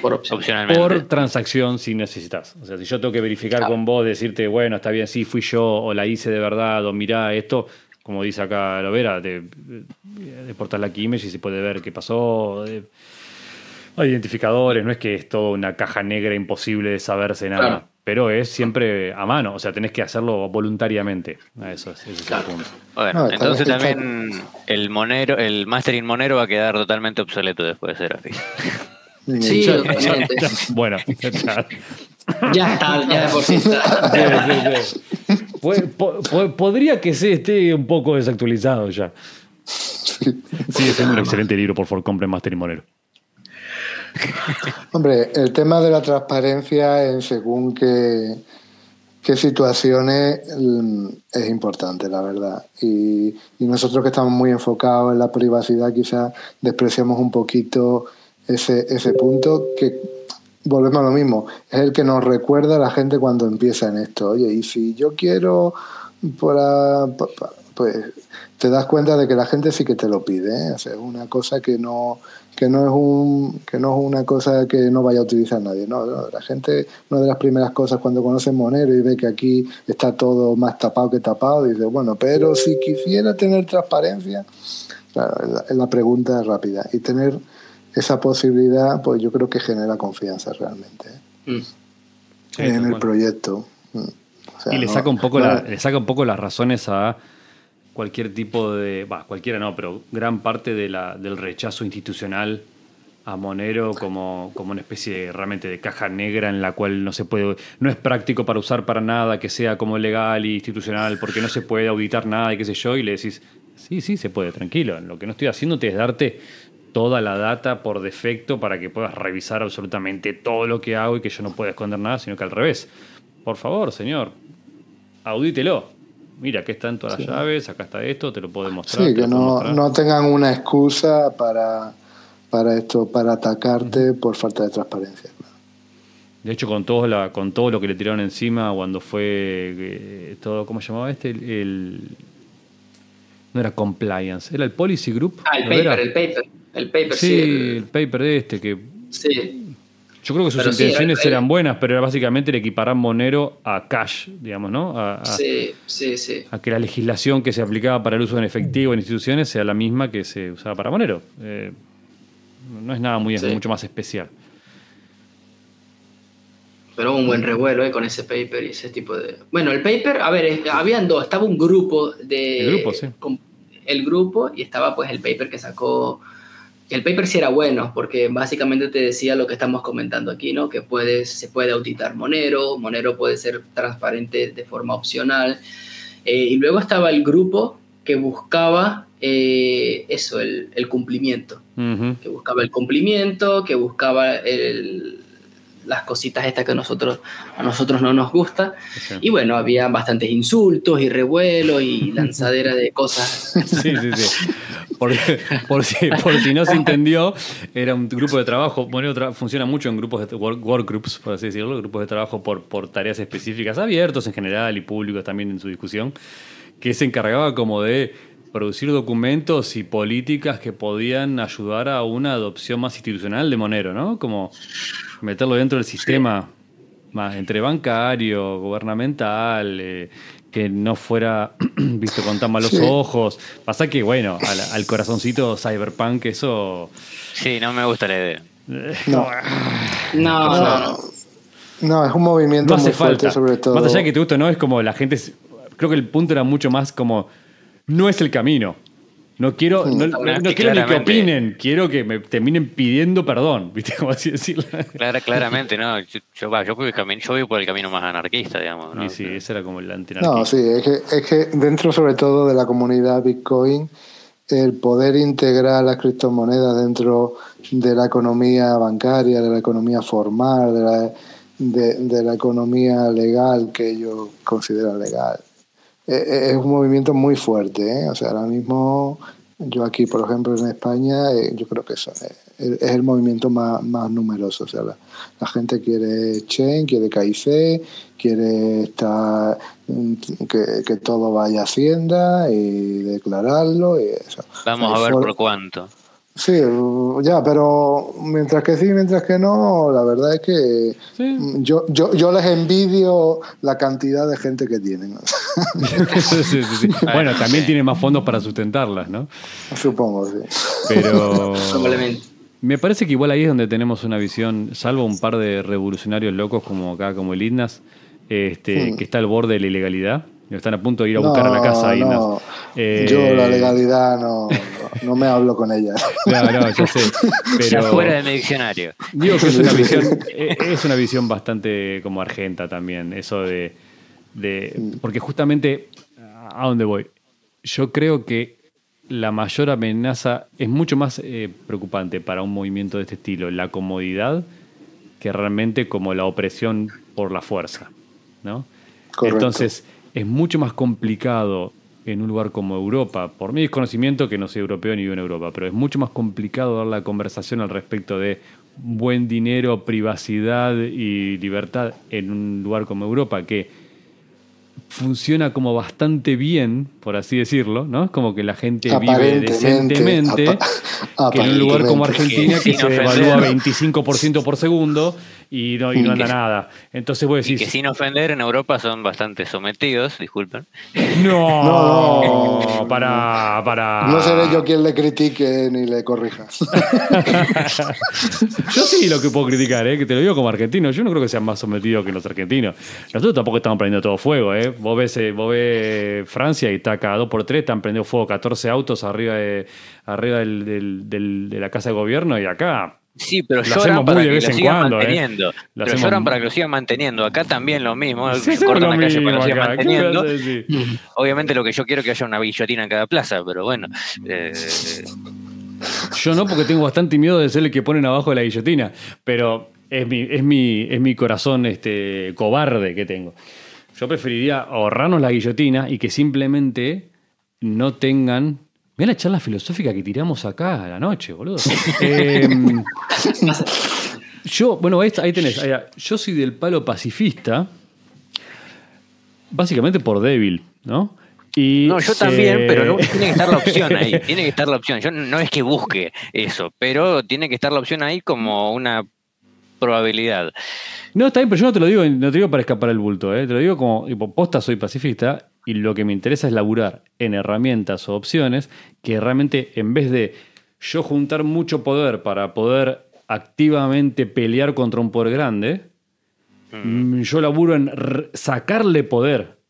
por opcionalmente. Por transacción si necesitas. O sea, si yo tengo que verificar con vos, decirte, bueno, está bien, sí, fui yo, o la hice de verdad, o mirá esto, como dice acá Lovera, de, de portar la key y se puede ver qué pasó. hay identificadores, no es que es toda una caja negra imposible de saberse nada. Pero es siempre a mano, o sea, tenés que hacerlo voluntariamente. Eso es, ese es el punto. Bueno, entonces también el monero, el mastering monero va a quedar totalmente obsoleto después de ser así. Sí, totalmente. bueno, ya está, ya de por sí está. podría que se esté un poco desactualizado ya. [laughs] Sí, es un excelente libro, por favor, compren Master y Monero. [laughs] Hombre, el tema de la transparencia en según qué, qué situaciones mm, es importante, la verdad. Y, y nosotros que estamos muy enfocados en la privacidad, quizás despreciamos un poquito ese, ese punto que volvemos a lo mismo, es el que nos recuerda a la gente cuando empieza en esto. Oye, y si yo quiero, para, pues te das cuenta de que la gente sí que te lo pide. ¿eh? es una cosa que no, que no es un, que no es una cosa que no vaya a utilizar nadie. No, la gente, una de las primeras cosas cuando conoce Monero y ve que aquí está todo más tapado que tapado, dice, bueno, pero si quisiera tener transparencia, claro, es la pregunta rápida. Y tener esa posibilidad, pues yo creo que genera confianza realmente ¿eh? mm. en el proyecto. Mm. y le saca, un poco la, le saca un poco las razones a cualquier tipo de, va, cualquiera no, pero gran parte de la, del rechazo institucional a Monero como, como una especie de, realmente de caja negra en la cual no se puede, no es práctico para usar para nada, que sea como legal e institucional, porque no se puede auditar nada y qué sé yo, y le decís, sí, sí, se puede, tranquilo, lo que no estoy haciendo es darte toda la data por defecto para que puedas revisar absolutamente todo lo que hago y que yo no pueda esconder nada, sino que al revés. Por favor, señor, audítelo. Mira, aquí están todas las llaves, acá está esto, te lo puedo mostrar. Sí, que no, no, tengan una excusa para, para esto, para atacarte por falta de transparencia. De hecho, con todo, la, con todo lo que le tiraron encima cuando fue eh, todo, ¿cómo se llamaba este? El, no era compliance, era el policy group. Ah, el paper, el paper. El paper, sí. el, paper de este, que. Sí. Yo creo que sus intenciones eran buenas, pero era básicamente el equiparar Monero a cash, digamos, ¿no? A, sí, sí, sí. A que la legislación que se aplicaba para el uso en efectivo en instituciones sea la misma que se usaba para Monero. Eh, no es nada muy, mucho más especial. Pero un buen revuelo eh, con ese paper y ese tipo de. Bueno, el paper, a ver, habían dos. Estaba un grupo de. El grupo, sí. el grupo y estaba pues el paper que sacó el paper sí era bueno, porque básicamente te decía lo que estamos comentando aquí, ¿no? Que puedes, se puede auditar Monero, Monero puede ser transparente de forma opcional. Eh, y luego estaba el grupo que buscaba eh, eso, el, cumplimiento. Que buscaba el cumplimiento, que buscaba el, las cositas estas que a nosotros, a nosotros no nos gusta. Y bueno, había bastantes insultos y revuelos y [laughs] lanzadera de cosas. Sí, sí, sí. Por, si, por si no se entendió, era un grupo de trabajo. Bueno, funciona mucho en grupos de workgroups, por así decirlo, grupos de trabajo por, por tareas específicas, abiertos en general y públicos también en su discusión, que se encargaba como de producir documentos y políticas que podían ayudar a una adopción más institucional de Monero, ¿no? Como meterlo dentro del sistema más entre bancario, gubernamental, eh, que no fuera [clears throat] visto con tan malos ojos. Pasa que, bueno, al, corazoncito cyberpunk eso... Sí, no me gusta la idea. No, no, no. no. es un movimiento no muy fuerte sobre todo. Más allá de que te guste no, es como la gente... Creo que el punto era mucho más como... No es el camino. No quiero, no, quiero ni que opinen, quiero que me terminen pidiendo perdón, [laughs] ¿viste? Como así decirlo. claramente, no. Yo, yo, voy por el camino más anarquista, digamos. ¿no? sí, ese era como el antinarquista. No, sí, es que, es que dentro sobre todo de la comunidad Bitcoin, el poder integrar las criptomonedas dentro de la economía bancaria, de la economía formal, de la, de, la economía legal que ellos consideran legal, es un movimiento muy fuerte. ¿eh? O sea, ahora mismo yo aquí, por ejemplo, en España, yo creo que es, es el movimiento más, más numeroso. O sea, la, la gente quiere Chain, quiere KIC, quiere estar mm, que, que todo vaya a Hacienda y declararlo. Y eso. Vamos O sea, a ver por cuánto. Sí, ya, pero mientras que sí, mientras que no, la verdad es que Sí. yo, yo, yo les envidio la cantidad de gente que tienen. [laughs] Sí, sí, sí. [laughs] Bueno, también tiene más fondos para sustentarlas, ¿no? Supongo, sí. Pero [laughs] me parece que igual ahí es donde tenemos una visión, salvo un par de revolucionarios locos como acá, como el Ignas, este, Hmm. que está al borde de la ilegalidad. Están a punto de ir a buscar a la casa no. Eh, Yo la legalidad no, no, me hablo con ella. No, no, yo sé. [laughs] Ya Pero fuera de mi diccionario. digo que es una [laughs] visión, es una visión bastante como argenta también, eso de, de porque justamente a dónde voy. Yo creo que la mayor amenaza es mucho más eh, preocupante para un movimiento de este estilo, la comodidad, que realmente como la opresión por la fuerza, ¿no? Correcto. Entonces, es mucho más complicado en un lugar como Europa, por mi desconocimiento, que no soy europeo ni vivo en Europa, pero es mucho más complicado dar la conversación al respecto de buen dinero, privacidad y libertad en un lugar como Europa, que funciona como bastante bien, por así decirlo, ¿no? Es como que la gente vive decentemente, que en un lugar como. Argentina que Sin se devalúa 25% por segundo y no, y no anda nada. Entonces vos Y decís, que sin ofender en Europa son bastante sometidos, disculpen. [laughs] [laughs] No, No. [laughs] para, para. No seré yo quien le critique ni le corrija. Yo sí lo que puedo criticar, ¿eh? que te lo digo como argentino. Yo no creo que sean más sometidos que los argentinos. Nosotros tampoco estamos prendiendo todo fuego. ¿eh? Vos, ves, eh, vos ves Francia y está cada dos por tres, están prendiendo fuego 14 autos arriba de, arriba del, del- del- de la casa de gobierno y acá. Sí, pero Lo lloran para que lo sigan cuando, ¿eh? manteniendo. Lo Pero lloran muy- para que lo sigan manteniendo. Acá también lo mismo. Sí, cortan la calle para que lo sigan acá. ¿Qué manteniendo. [laughs] Obviamente lo que yo quiero es que haya una guillotina en cada plaza, pero bueno. eh, Yo no, porque tengo bastante miedo de ser el que ponen abajo de la guillotina. Pero es mi, es mi, es mi corazón este, cobarde que tengo. Yo preferiría ahorrarnos la guillotina y que simplemente no tengan. Mira la charla filosófica que tiramos acá a la noche, boludo. Eh, [laughs] yo, bueno, ahí, ahí tenés. ahí, yo soy del palo pacifista, básicamente por débil, ¿no? Y, no, yo también, eh, pero no- tiene que estar la [laughs] opción ahí. Tiene que estar la opción. Yo no es que busque eso, pero tiene que estar la opción ahí como una probabilidad. No, está bien, pero yo no te lo digo, no te digo para escapar el bulto, ¿eh? te lo digo como, tipo, posta soy pacifista y lo que me interesa es laburar en herramientas o opciones que realmente en vez de yo juntar mucho poder para poder activamente pelear contra un poder grande, mm, yo laburo en sacarle poder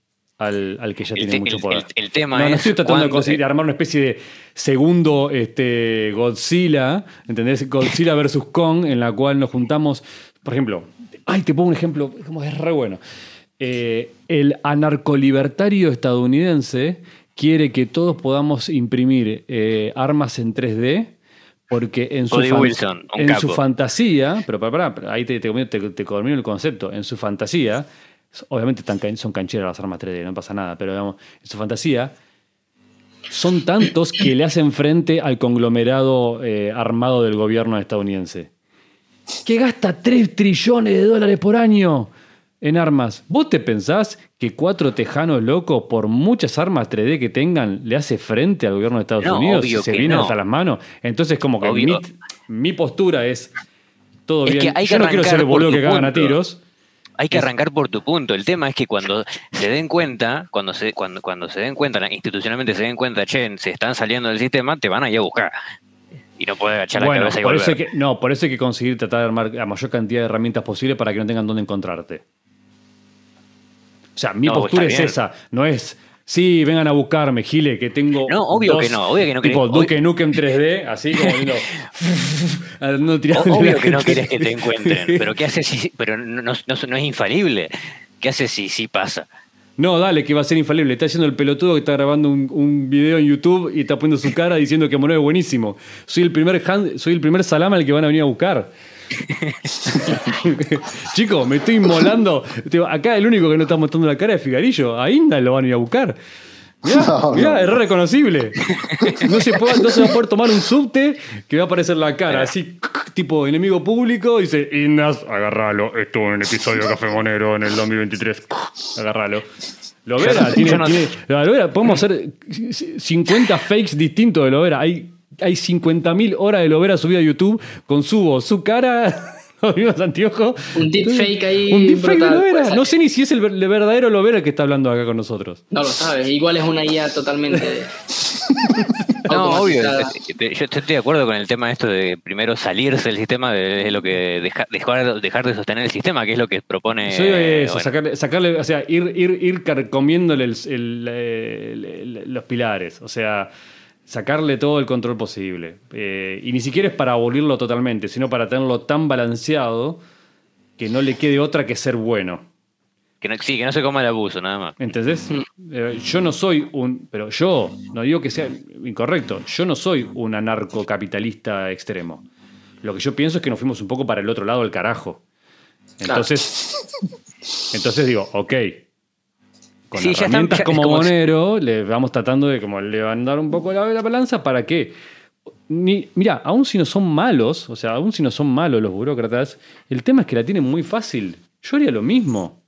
al, al que ya El tiene te- mucho poder. el- el tema no, no es estoy tratando de conseguir armar una especie de segundo este, Godzilla, ¿entendés? Godzilla versus Kong, en la cual nos juntamos, por ejemplo, ay, te pongo un ejemplo, como es re bueno. Eh, el anarcolibertario estadounidense quiere que todos podamos imprimir eh, armas en 3D porque en su, Wilson, en capo. su fantasía, pero pará, pero ahí te, te, te, te termino el concepto, en su fantasía, obviamente son cancheras las armas 3D, no pasa nada, pero digamos, en su fantasía son tantos que le hacen frente al conglomerado eh, armado del gobierno estadounidense, que gasta 3 trillones de dólares por año en armas. ¿Vos te pensás que cuatro tejanos locos, por muchas armas 3D que tengan, le hace frente al gobierno de Estados No, Unidos obvio se que vienen no. hasta las manos? Entonces, como que mi, postura es todo Es bien. que hay Yo no quiero ser el boludo que cagan a tiros. Hay que arrancar por tu punto. El tema es que cuando se den cuenta, cuando se, cuando, cuando se den cuenta, institucionalmente se den cuenta, che, se están saliendo del sistema, te van a ir a buscar. Y no puedes agachar la cabeza y por eso, hay volver. que, no, por eso hay que conseguir tratar de armar la mayor cantidad de herramientas posible para que no tengan dónde encontrarte. O sea, mi No, postura es esa. No es, sí, vengan a buscarme, Gile, que tengo. No, obvio dos- que no, obvio que no Tipo Duke Nukem 3D, así como [laughs] viendo. [laughs] andando tirando O- Obvio que no querés que te encuentren, pero ¿qué haces si, pero no, no, no- no es infalible? ¿Qué haces si sí pasa? No, dale, que va a ser infalible. Está haciendo el pelotudo que está grabando un, un video en YouTube y está poniendo su cara diciendo que Mono es buenísimo. Soy el primer hand- soy el primer salama al que van a venir a buscar. [laughs] Chicos, me estoy inmolando. Te- Acá el único que no está mostrando la cara es Figarillo. A Inda lo van a ir a buscar. Mirá, [laughs] No, mirá, no. es reconocible. No se, puede, no se va a poder tomar un subte que va a aparecer la cara, así, tipo enemigo público, y dice, Indas, agarralo, estuvo en el episodio de Café Monero en el 2023, agarralo. Lovera, Yo- tiene, tiene- la Lovera, podemos hacer 50 fakes distintos de Lovera. Hay, hay 50.000 horas de Lovera subida a YouTube con su voz, su cara, [laughs] los mismos anteojos. Un deepfake ahí Un deepfake de Lovera. No sé ni si es el, ver- el verdadero Lovera el que está hablando acá con nosotros. No lo sabes, igual es una IA totalmente. [laughs] No, obvio. Yo estoy de acuerdo con el tema esto de primero salirse del sistema, de, lo que deja- dejar, dejar de sostener el sistema, que es lo que propone. De eso, bueno, sacarle, sacarle, o sea, ir, ir, ir carcomiéndole el- el- el- el- los pilares, o sea, sacarle todo el control posible. Eh, y ni siquiera es para abolirlo totalmente, sino para tenerlo tan balanceado que no le quede otra que ser bueno. que no, sí, que no se coma el abuso, nada más. ¿Entendés? Eh, yo no soy un. Pero yo, no digo que sea incorrecto, yo no soy un anarcocapitalista extremo. Lo que yo pienso es que nos fuimos un poco para el otro lado del carajo. Entonces, entonces digo, ok. Con Sí, herramientas están- ya- como como- Monero, le vamos tratando de como levantar un poco la, la balanza para que. Ni, mira, aún si no son malos, o sea, aún si no son malos los burócratas, el tema es que la tienen muy fácil. Yo haría lo mismo.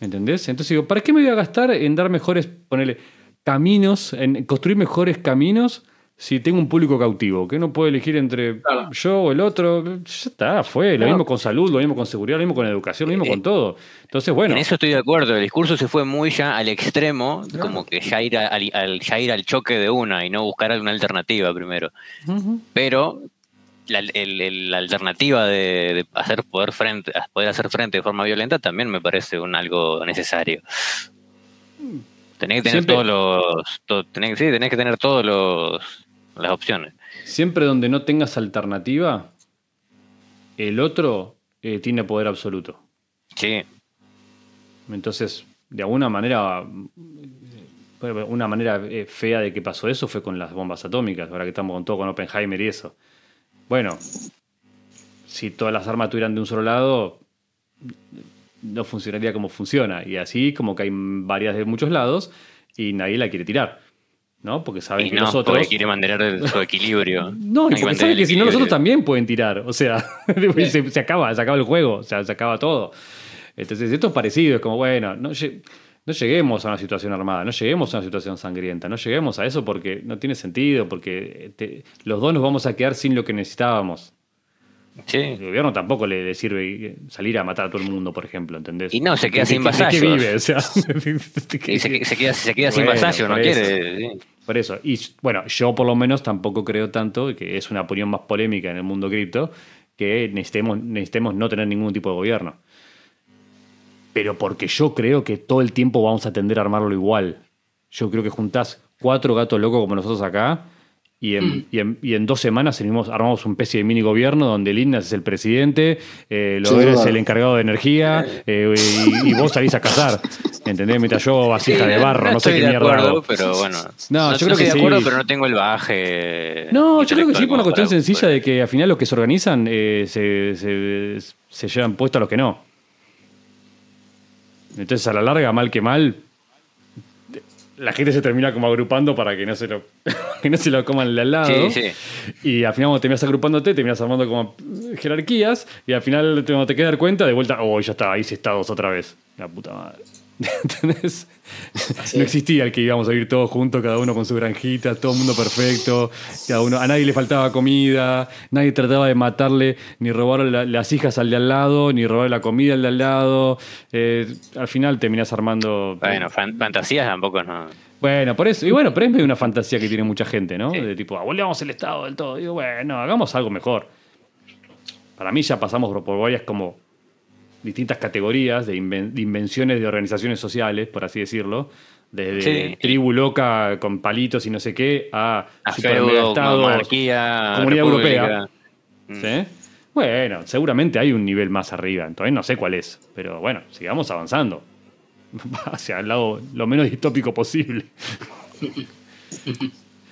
¿Entendés? Entonces digo, ¿para qué me voy a gastar en dar mejores, ponerle caminos, en construir mejores caminos si tengo un público cautivo? Que no puedo elegir entre Claro. yo o el otro. Ya está, fue. Lo Claro. mismo con salud, lo mismo con seguridad, lo mismo con educación, lo mismo Eh, con todo. Entonces, bueno. En eso estoy de acuerdo. El discurso se fue muy ya al extremo, como que ya ir, a- al, al- ya ir al choque de una y no buscar alguna alternativa primero. Pero la, el- el- la alternativa de, de hacer poder frente, poder hacer frente de forma violenta también me parece un algo necesario. Tenés que tener Siempre- todos los, to- tenés, sí, tenés que tener todos los las opciones. Siempre donde no tengas alternativa, el otro eh, tiene poder absoluto. Sí, Entonces, de alguna manera, una manera eh, fea de que pasó eso fue con las bombas atómicas, ahora que estamos con todo con Oppenheimer y eso. Bueno, si todas las armas tuvieran de un solo lado, no funcionaría como funciona. Y así como que hay varias de muchos lados y nadie la quiere tirar. ¿No? Porque saben y que no, los porque otros. quiere mantener su [laughs] equilibrio. No, y porque saben que si no los equilibrio. otros también pueden tirar. O sea, [laughs] se, se acaba, se acaba el juego, o sea, se acaba todo. Entonces, esto es parecido, es como, bueno, no, lle- no lleguemos a una situación armada, no lleguemos a una situación sangrienta, no lleguemos a eso porque no tiene sentido, porque te- los dos nos vamos a quedar sin lo que necesitábamos. Sí. El gobierno tampoco le, le sirve salir a matar a todo el mundo, por ejemplo, ¿entendés? Y no, se queda ¿De qué- sin vasallos. O sea, [laughs] ¿de qué- Y se, se queda, se queda sin Bueno, vasallo, no quiere. sí. Por eso. Y bueno, yo por lo menos tampoco creo tanto, que es una opinión más polémica en el mundo cripto, que necesitemos, necesitemos no tener ningún tipo de gobierno. Pero porque yo creo que todo el tiempo vamos a tender a armarlo igual. Yo creo que juntás cuatro gatos locos como nosotros acá y en, y en, y en dos semanas armamos, armamos una especie de mini gobierno donde el INAS es el presidente, eh, Sí, es el encargado de energía eh, y, y vos salís a cazar. ¿Entendés? Mientras yo vasija de barro, no, sé qué de mierda. acuerdo, hago. pero bueno. No, yo creo estoy que de acuerdo, sí. pero no tengo el bagaje. No, yo creo que sí, por una cuestión para- sencilla de que al final los que se organizan eh, se, se- se llevan puesto a los que no. Entonces, a la larga, mal que mal, la gente se termina como agrupando para que no se lo, [laughs] que no se lo coman al lado. Sí, sí. Y al final, cuando terminas agrupándote, terminas armando como jerarquías. Y al final, cuando te quedas dar cuenta, de vuelta, oh, ya está, ahí sí estados otra vez. La puta madre. ¿Entendés? No existía el que íbamos a vivir todos juntos, cada uno con su granjita, todo el mundo perfecto, cada uno, a nadie le faltaba comida, nadie trataba de matarle ni robar la- las hijas al de al lado, ni robar la comida al de al lado. Eh, al final terminás armando. Bueno, fan- fantasías tampoco no. Bueno, por eso, y bueno, pero es medio una fantasía que tiene mucha gente, ¿no? Sí. De tipo, abolamos el Estado del todo. Digo, bueno, hagamos algo mejor. Para mí ya pasamos por- por varias como distintas categorías de, inven- de invenciones de organizaciones sociales, por así decirlo. Desde Sí. tribu loca con palitos y no sé qué, a, A feudo, monarquía, comunidad república. europea. ¿sí? Bueno, seguramente hay un nivel más arriba, entonces no sé cuál es, pero bueno, sigamos avanzando [laughs] hacia el lado lo menos distópico posible. [laughs]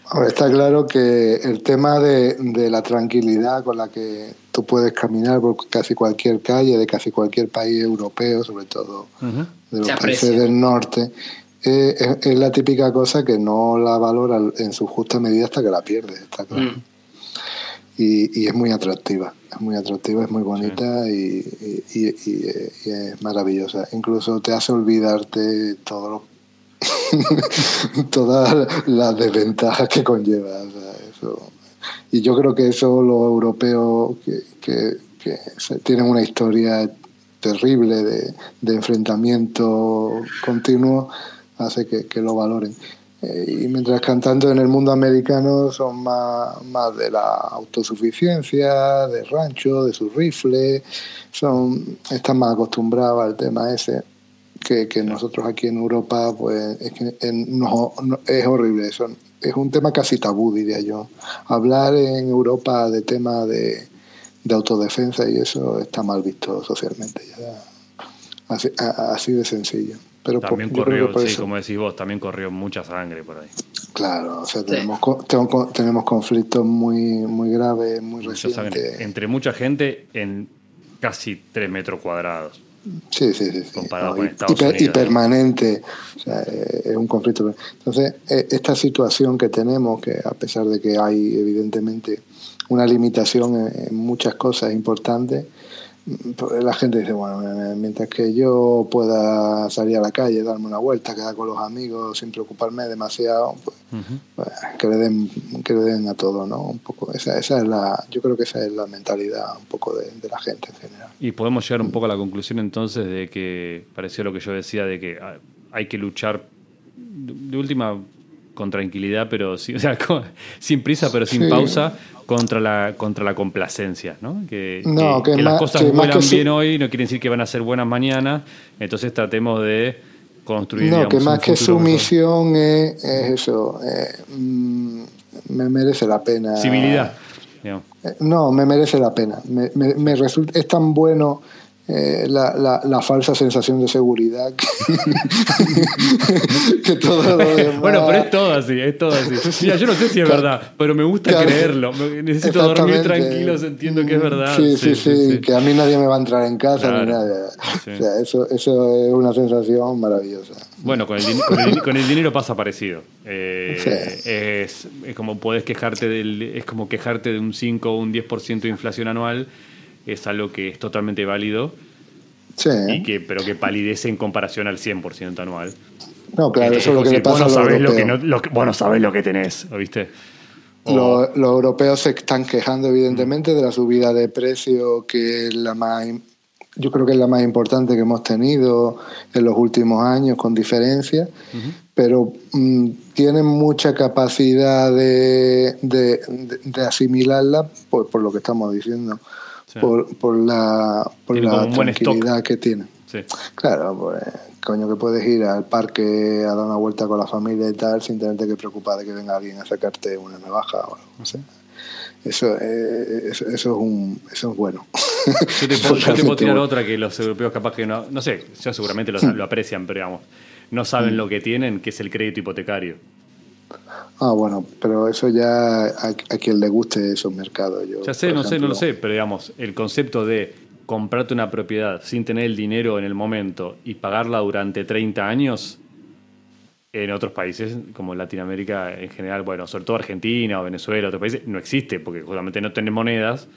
Ahora está claro que el tema de, de la tranquilidad con la que tú puedes caminar por casi cualquier calle de casi cualquier país europeo, sobre todo de los Se países del norte, es, es, la típica cosa que no la valora en su justa medida hasta que la pierde, está claro. Mm. Y, y, es muy atractiva, es muy atractiva, es muy bonita y, y, y, es maravillosa. Incluso te hace olvidarte todo [laughs] todas las desventajas que conlleva. eso. Y yo creo que eso los europeos que, que, tienen una historia terrible de, enfrentamiento continuo hace que, lo valoren. Eh, y mientras cantando en el mundo americano son más, más de la autosuficiencia, de rancho, de sus rifles, son, están más acostumbrados al tema ese. Que, nosotros aquí en Europa, pues es, que, es horrible. Eso, es un tema casi tabú, diría yo. Hablar en Europa de tema de, de autodefensa y eso está mal visto socialmente. Ya. Así, así de sencillo. Pero también corrió, sí, como decís vos, también corrió mucha sangre por ahí. Claro, o sea, tenemos, sí. tenemos conflictos muy, muy graves, muy mucha recientes. Sangre. Entre mucha gente en casi 3 metros cuadrados. Sí, sí, sí. Comparado no, con Estados hiper, Unidos. Y permanente. O sea, es un conflicto. Entonces, e, esta situación que tenemos, que a pesar de que hay evidentemente una limitación en muchas cosas importantes, la gente dice, bueno, mientras que yo pueda salir a la calle, darme una vuelta, quedar con los amigos sin preocuparme demasiado, pues, uh -huh. pues, que, le den, que le den a todo, ¿no? Un poco, esa, esa es la, yo creo que esa es la mentalidad un poco de, de la gente en general. Y podemos llegar un poco a la conclusión entonces de que, pareció lo que yo decía, de que hay que luchar de última con tranquilidad, pero sí, o sea, [laughs] con, sin prisa, pero sin sí. pausa, contra la, contra la complacencia, ¿no? Que, no, que, que, que las cosas vuelan bien hoy no quiere decir que van a ser buenas mañana, entonces tratemos de construir. No, digamos, que más que sumisión es, es, eso, eh, mm, me merece la pena. Civilidad. Eh, no, me merece la pena. Me, me, me resulta, es tan bueno eh, la, la, la, falsa sensación de seguridad que, [laughs] que todo lo demás... bueno pero es todo así es todo así. Mira yo no sé si es verdad pero me gusta claro, creerlo. Necesito dormir tranquilo entiendo que es verdad. sí sí, sí sí, sí, que a mí nadie me va a entrar en casa claro. ni nada o sea, eso, eso es una sensación maravillosa. Bueno con el, con el, con el dinero pasa parecido. Eh, es, es, como puedes quejarte del es como quejarte de un 5 o un 10% de inflación anual es algo que es totalmente válido, sí. y que, pero que palidece en comparación al 100% anual. No, claro, eso es lo que le pasa vos no, sabés lo que no, lo que, vos no sabés lo que tenés, ¿viste? O... Los, los europeos se están quejando, evidentemente, de la subida de precio, que es la más yo creo que es la más importante que hemos tenido en los últimos años, con diferencia, uh -huh. pero mmm, tienen mucha capacidad de, de, de, de asimilarla por, por, lo que estamos diciendo, sí. por, por, la, por la tranquilidad que tienen. Sí. Claro, pues, coño, que puedes ir al parque a dar una vuelta con la familia y tal, sin tenerte que preocupar de que venga alguien a sacarte una navaja o algo, no sé. Eso, eh, eso, eso, es un, eso es bueno. [laughs] Yo te, puedo, yo te puedo tirar otra que los europeos capaz que no, no sé, ya seguramente lo, lo aprecian, pero digamos, no saben mm. lo que tienen, que es el crédito hipotecario. Ah, bueno, pero eso ya a, a quien le guste esos mercados. Yo, ya sé, no ejemplo, sé, no lo sé, pero digamos, el concepto de comprarte una propiedad sin tener el dinero en el momento y pagarla durante 30 años, en otros países como Latinoamérica en general, bueno, sobre todo Argentina o Venezuela, otros países, no existe, porque justamente no tienen monedas,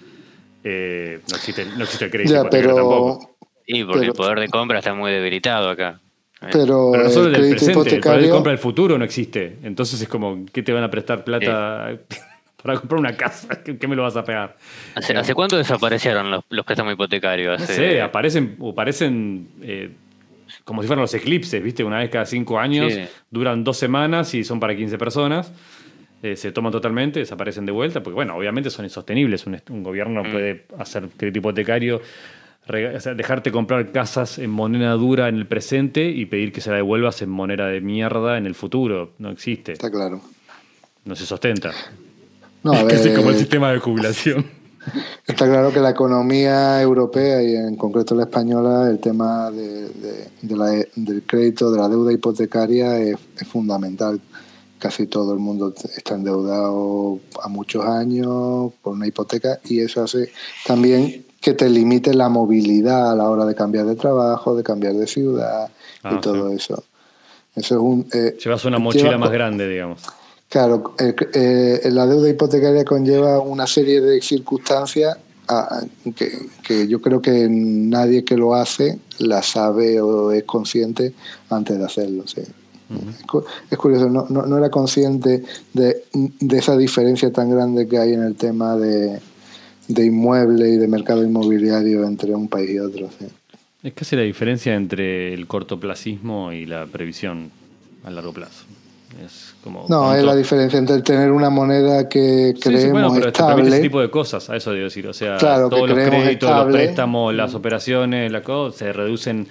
eh, no, existe, no existe el crédito ya, pero, tampoco. Sí, porque pero, el poder de compra está muy debilitado acá. Pero, pero no solo el del presente, hipotecario... el compra del futuro no existe. Entonces es como, ¿qué te van a prestar plata [laughs] para comprar una casa? ¿Qué, me lo vas a pegar? ¿Hace, ¿hace cuánto desaparecieron los, los préstamos hipotecarios? No sé, aparecen, aparecen eh, como si fueran los eclipses, ¿viste? Una vez cada cinco años, sí. duran dos semanas y son para 15 personas. Eh, se toman totalmente, desaparecen de vuelta, porque bueno, obviamente son insostenibles. Un, un gobierno mm. puede hacer crédito hipotecario, o sea, dejarte comprar casas en moneda dura en el presente y pedir que se la devuelvas en moneda de mierda en el futuro. No existe. Está claro. No se sostenta. No, a ver, es como el sistema de jubilación. [laughs] Está claro que la economía europea y en concreto la española, el tema de, de, de la, del crédito, de la deuda hipotecaria es, es, fundamental. Casi todo el mundo está endeudado a muchos años por una hipoteca y eso hace también que te limite la movilidad a la hora de cambiar de trabajo, de cambiar de ciudad ah, y todo sí. eso. Eso es un, eh, Llevas una mochila más grande, digamos. Claro, eh, la deuda hipotecaria conlleva una serie de circunstancias que, yo creo que nadie que lo hace la sabe o es consciente antes de hacerlo. Sí. Es curioso, no, no, era consciente de, de, esa diferencia tan grande que hay en el tema de, de inmueble y de mercado inmobiliario entre un país y otro. Es casi la diferencia entre el cortoplacismo y la previsión a largo plazo. Es como no, es la diferencia entre tener una moneda que creemos sí, bueno, pero estable. ese tipo de cosas, a eso debo decir. O sea, todos los créditos, los préstamos, las operaciones, la cosa, se reducen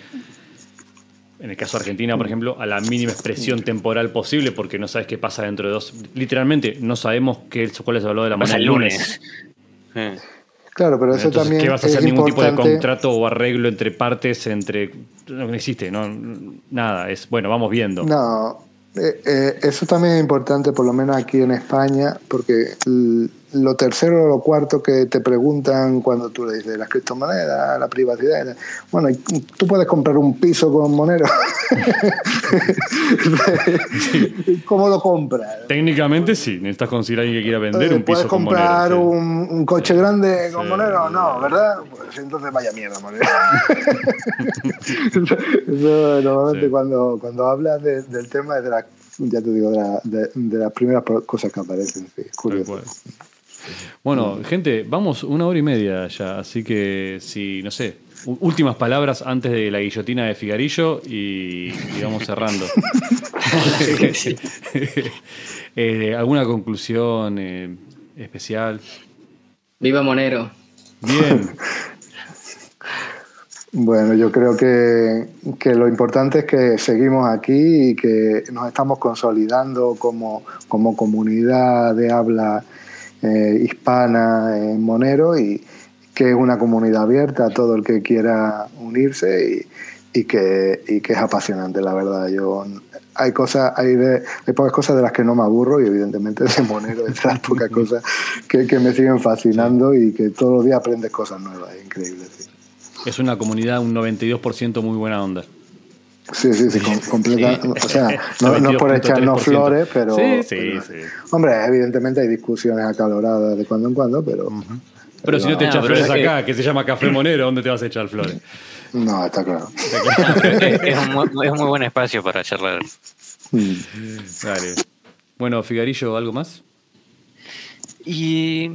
en el caso de Argentina, por ejemplo, a la mínima expresión temporal posible, porque no sabes qué pasa dentro de dos. Literalmente, no sabemos qué, cuál es el valor de la moneda el lunes. Claro, pero eso también. ¿Qué vas a hacer ningún tipo de contrato o arreglo entre partes? entre No existe, no, nada. Es bueno, vamos viendo. No, eh, eh, eso también es importante, por lo menos aquí en España, porque lo tercero o lo cuarto que te preguntan cuando tú le dices las criptomonedas, la privacidad. Bueno, tú puedes comprar un piso con Monero. [laughs] [laughs] ¿Cómo lo compras? Técnicamente sí, necesitas conseguir a alguien que quiera vender un piso con Monero. ¿Puedes comprar un, coche grande con Monero? No, ¿verdad? Pues entonces vaya mierda, Monero. [laughs] Eso normalmente cuando, cuando hablas del tema de la ya te digo, de, las primeras cosas que aparecen. curioso. Bueno, gente, vamos una hora y media ya, así que si, no sé, últimas palabras antes de la guillotina de Figarillo y, vamos cerrando. [laughs] Eh, ¿Alguna conclusión eh, especial? Viva Monero. Bien. Bueno, yo creo que, que, lo importante es que seguimos aquí y que nos estamos consolidando como, como comunidad de habla eh, hispana en Monero y que es una comunidad abierta a todo el que quiera unirse y, que, es apasionante, la verdad. Yo hay cosas, hay, de, hay pocas cosas de las que no me aburro y evidentemente de Monero es las pocas cosas que, que, me siguen fascinando y que todos los días aprendes cosas nuevas, es increíble. Es una comunidad, un 92% muy buena onda. Sí, sí, sí, completa. O sea, [laughs] no, no por echarnos flores, pero. Sí, sí, sí. Hombre, evidentemente hay discusiones acaloradas de cuando en cuando, pero. Pero, si no te echas flores acá, que... se llama Café Monero, ¿dónde te vas a echar flores? No, está claro. [laughs] es, un muy, es, un muy, buen espacio para charlar. Mm. Dale. Bueno, Figarillo, ¿algo más? Y.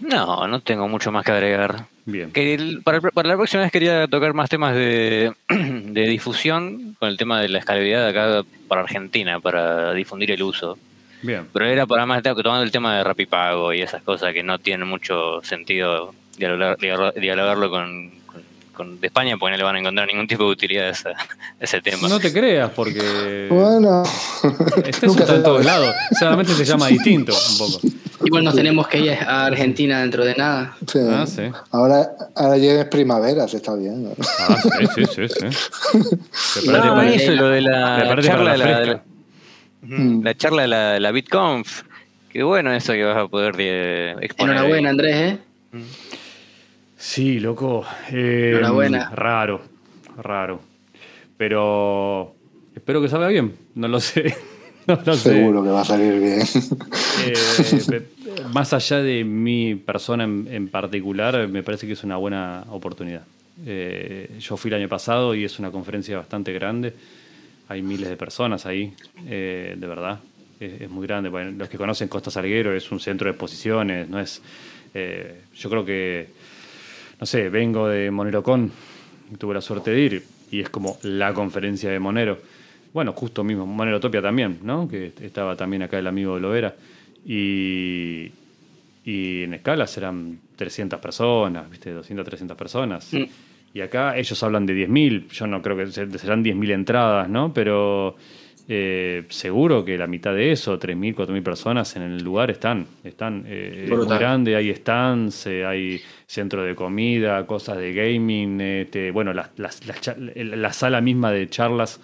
No, no tengo mucho más que agregar. Bien. Que para, la próxima vez quería tocar más temas de, [clears throat] difusión con el tema de la escalabilidad acá para Argentina, para difundir el uso. Bien. Pero era para más tomando el tema de Rapipago y esas cosas que no tienen mucho sentido dialogarlo con, con, de España porque no le van a encontrar ningún tipo de utilidad a, esa, ese tema. No te creas, porque. [laughs] Bueno. Este está en todos lados. Solamente se llama distinto un poco. Igual nos tenemos que ir a Argentina dentro de nada. Sí. Ah, sí. Ahora, ahora ya es primavera, se está viendo. Ah, sí, sí, sí. sí. [laughs] No, eso, lo de la charla de la, la, la, charla de la, la BitConf. Qué bueno eso que vas a poder eh, exponer. Enhorabuena, Andrés, ¿eh? Sí, loco. Eh, Enhorabuena. Raro, raro. Pero espero que salga bien. No lo sé. [laughs] No, Seguro que va a salir bien. Eh, más allá de mi persona en, particular, me parece que es una buena oportunidad. Eh, yo fui el año pasado y es una conferencia bastante grande. Hay miles de personas ahí, de verdad. Es, muy grande. los que conocen Costa Salguero es un centro de exposiciones. No es, yo creo que no sé, vengo de Monerocon, tuve la suerte de ir, y es como la conferencia de Monero. Bueno, justo mismo, Monerotopia también, ¿no? Que estaba también acá el amigo de Lovera. Y, y en escala serán 300 personas, ¿viste? 200, 300 personas. Mm. Y acá ellos hablan de 10.000, yo no creo que serán 10.000 entradas, ¿no? Pero eh, seguro que la mitad de eso, 3.000, 4.000 personas en el lugar están. Están eh, muy grande, hay stands, eh, hay centro de comida, cosas de gaming. Este, bueno, la, la, sala misma de charlas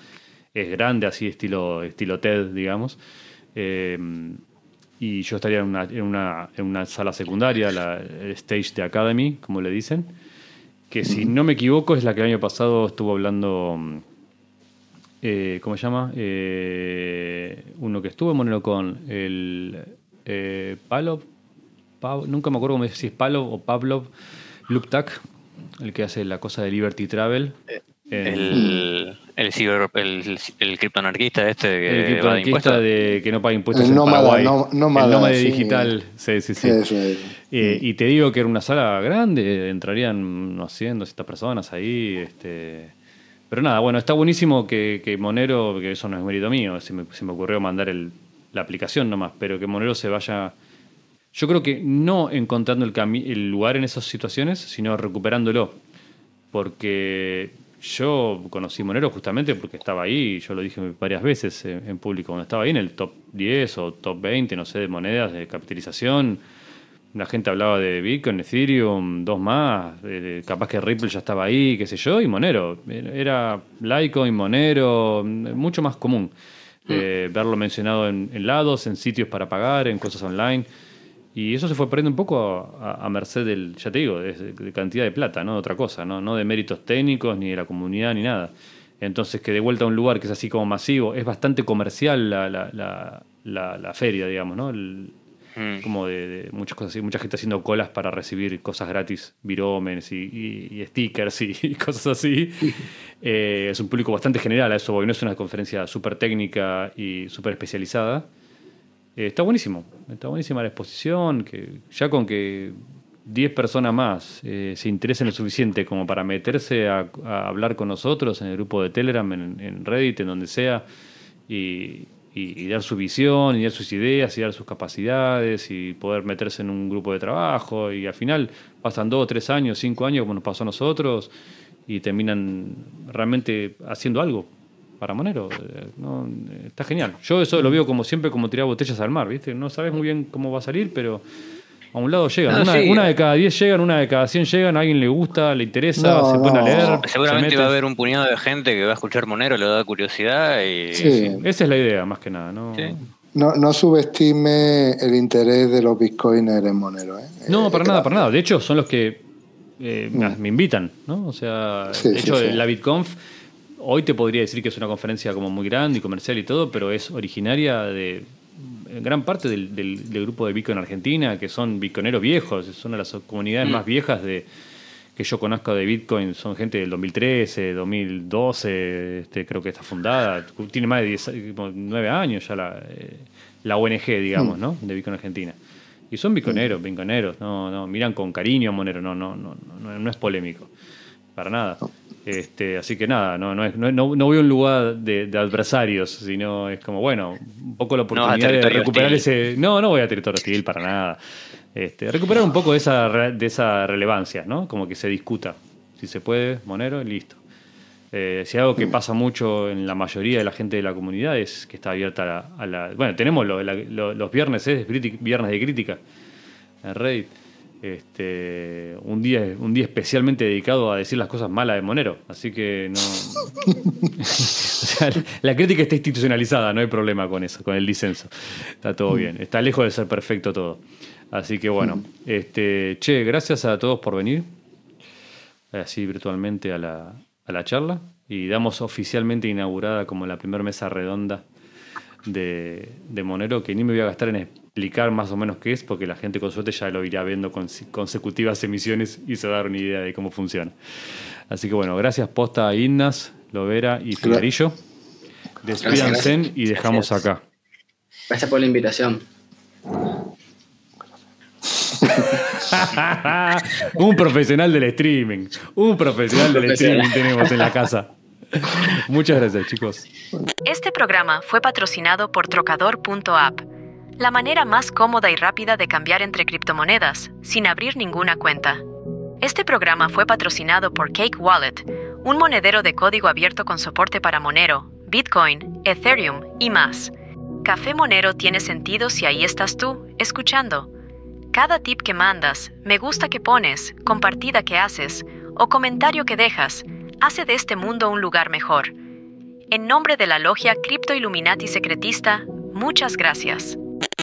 es grande, así estilo, estilo TED, digamos. y yo estaría en una, en una, en una sala secundaria, la, el stage de Academy, como le dicen. Que si no me equivoco es la que el año pasado estuvo hablando eh, ¿cómo se llama? Eh, uno que estuvo en Monero con el eh, Pablo, Pab- nunca me acuerdo cómo es, si es Pablo o Pavlov Luptak, el que hace la cosa de Liberty Travel. En- El, el, ciber, el, el criptoanarquista este que el criptoanarquista de que no paga impuestos El en nómada, Paraguay. nó- nómada, el nómada sí. digital, sí, sí, sí. Eso es. Eh, y te digo que era una sala grande, entrarían unos 100, 200 personas ahí. Este... Pero nada, bueno, está buenísimo que, Monero, que eso no es mérito mío, se me, se me ocurrió mandar el- la aplicación nomás, pero que Monero se vaya. Yo creo que no encontrando el, el lugar en esas situaciones, sino recuperándolo. Porque yo conocí Monero justamente porque estaba ahí, yo lo dije varias veces en, en público, cuando estaba ahí en el top 10 o top 20, no sé, de monedas de capitalización. La gente hablaba de Bitcoin, Ethereum, dos más, eh, capaz que Ripple ya estaba ahí, qué sé yo, y Monero. Era Litecoin, Monero, mucho más común eh, verlo mencionado en, en lados, en sitios para pagar, en cosas online. Y eso se fue perdiendo un poco a, a- a merced del, ya te digo, de, de cantidad de plata, no de otra cosa, ¿no? no de méritos técnicos, ni de la comunidad, ni nada. Entonces, que de vuelta a un lugar que es así como masivo, es bastante comercial la, la, la, la- la feria, digamos, ¿no? El- Mm. como de, de muchas cosas así, mucha gente haciendo colas para recibir cosas gratis, virómenes y, y- y stickers y, [laughs] y cosas así. [laughs] Eh, es un público bastante general a eso, voy, no es una conferencia súper técnica y súper especializada. Eh, está buenísimo, está buenísima la exposición, que ya con que 10 personas más eh, se interesen lo suficiente como para meterse a, a hablar con nosotros en el grupo de Telegram, en, en Reddit, en donde sea, y, y- dar su visión, y dar sus ideas, y dar sus capacidades, y poder meterse en un grupo de trabajo, y al final pasan dos, tres años, cinco años, como nos pasó a nosotros, y terminan realmente haciendo algo para Monero. Eh, eh, está genial. Yo eso lo veo como siempre como tirar botellas al mar, ¿viste? No sabes muy bien cómo va a salir, pero a un lado llegan. No, una, sí. una de cada diez llegan, una de cada cien llegan, a alguien le gusta, le interesa, No, se ponen a leer. Seguramente se va a haber un puñado de gente que va a escuchar Monero, le da curiosidad y... Sí. Esa es la idea, más que nada, ¿no? Sí. No, no subestime el interés de los bitcoiners en Monero. ¿eh? No, Eh, para claro. nada, para nada. De hecho, son los que eh, me- me invitan, ¿no? O sea, Sí, de sí, hecho, sí. la BitConf, hoy te podría decir que es una conferencia como muy grande y comercial y todo, pero es originaria de gran parte del, del- del grupo de Bitcoin Argentina, que son bitcoineros viejos, son de las comunidades más viejas de que yo conozco de Bitcoin, son gente del 2013, 2012, este, creo que está fundada, tiene más de 10, como 9 años ya la, eh, la ONG, digamos, ¿no? De Bitcoin Argentina. Y son bitcoineros, bitcoineros, no, no, miran con cariño a Monero, no, no, no, no, no es polémico, para nada. Este, así que nada, no, no, es- no, no, no voy a un lugar de, de adversarios, sino es como, bueno, un poco la No oportunidad de recuperar hostil. ese. No, no voy a territorio hostil para nada. Este, recuperar un poco de esa, re- de esa relevancia, ¿no? Como que se discuta. Si se puede, Monero, listo. Eh, si algo que pasa mucho en la mayoría de la gente de la comunidad es que está abierta a la. a la- bueno, tenemos lo- la- lo- los viernes, ¿eh? Criti- Viernes de crítica en Reddit. Este, un, día, un día especialmente dedicado a decir las cosas malas de Monero. Así que no. [laughs] la crítica está institucionalizada, no hay problema con eso, con el disenso. Está todo bien. Está lejos de ser perfecto todo. Así que bueno, este, che, gracias a todos por venir. Así virtualmente a la, a la charla. Y damos oficialmente inaugurada como la primera mesa redonda de, de Monero, que ni me voy a gastar en explicar más o menos qué es, porque la gente con suerte ya lo irá viendo con consecutivas emisiones y se va a dar una idea de cómo funciona. Así que bueno, gracias posta a Innas, Lovera y Figarillo. Despídanse y dejamos Gracias. acá. Gracias por la invitación. [laughs] un profesional del streaming. Un profesional del streaming tenemos en la casa. Muchas gracias, chicos. Este programa fue patrocinado por Trocador.app, la manera más cómoda y rápida de cambiar entre criptomonedas sin abrir ninguna cuenta. Este programa fue patrocinado por Cake Wallet, un monedero de código abierto con soporte para Monero, Bitcoin, Ethereum y más. Café Monero tiene sentido si ahí estás tú, escuchando. Cada tip que mandas, me gusta que pones, compartida que haces o comentario que dejas hace de este mundo un lugar mejor. En nombre de la logia Crypto Illuminati Secretista, muchas gracias.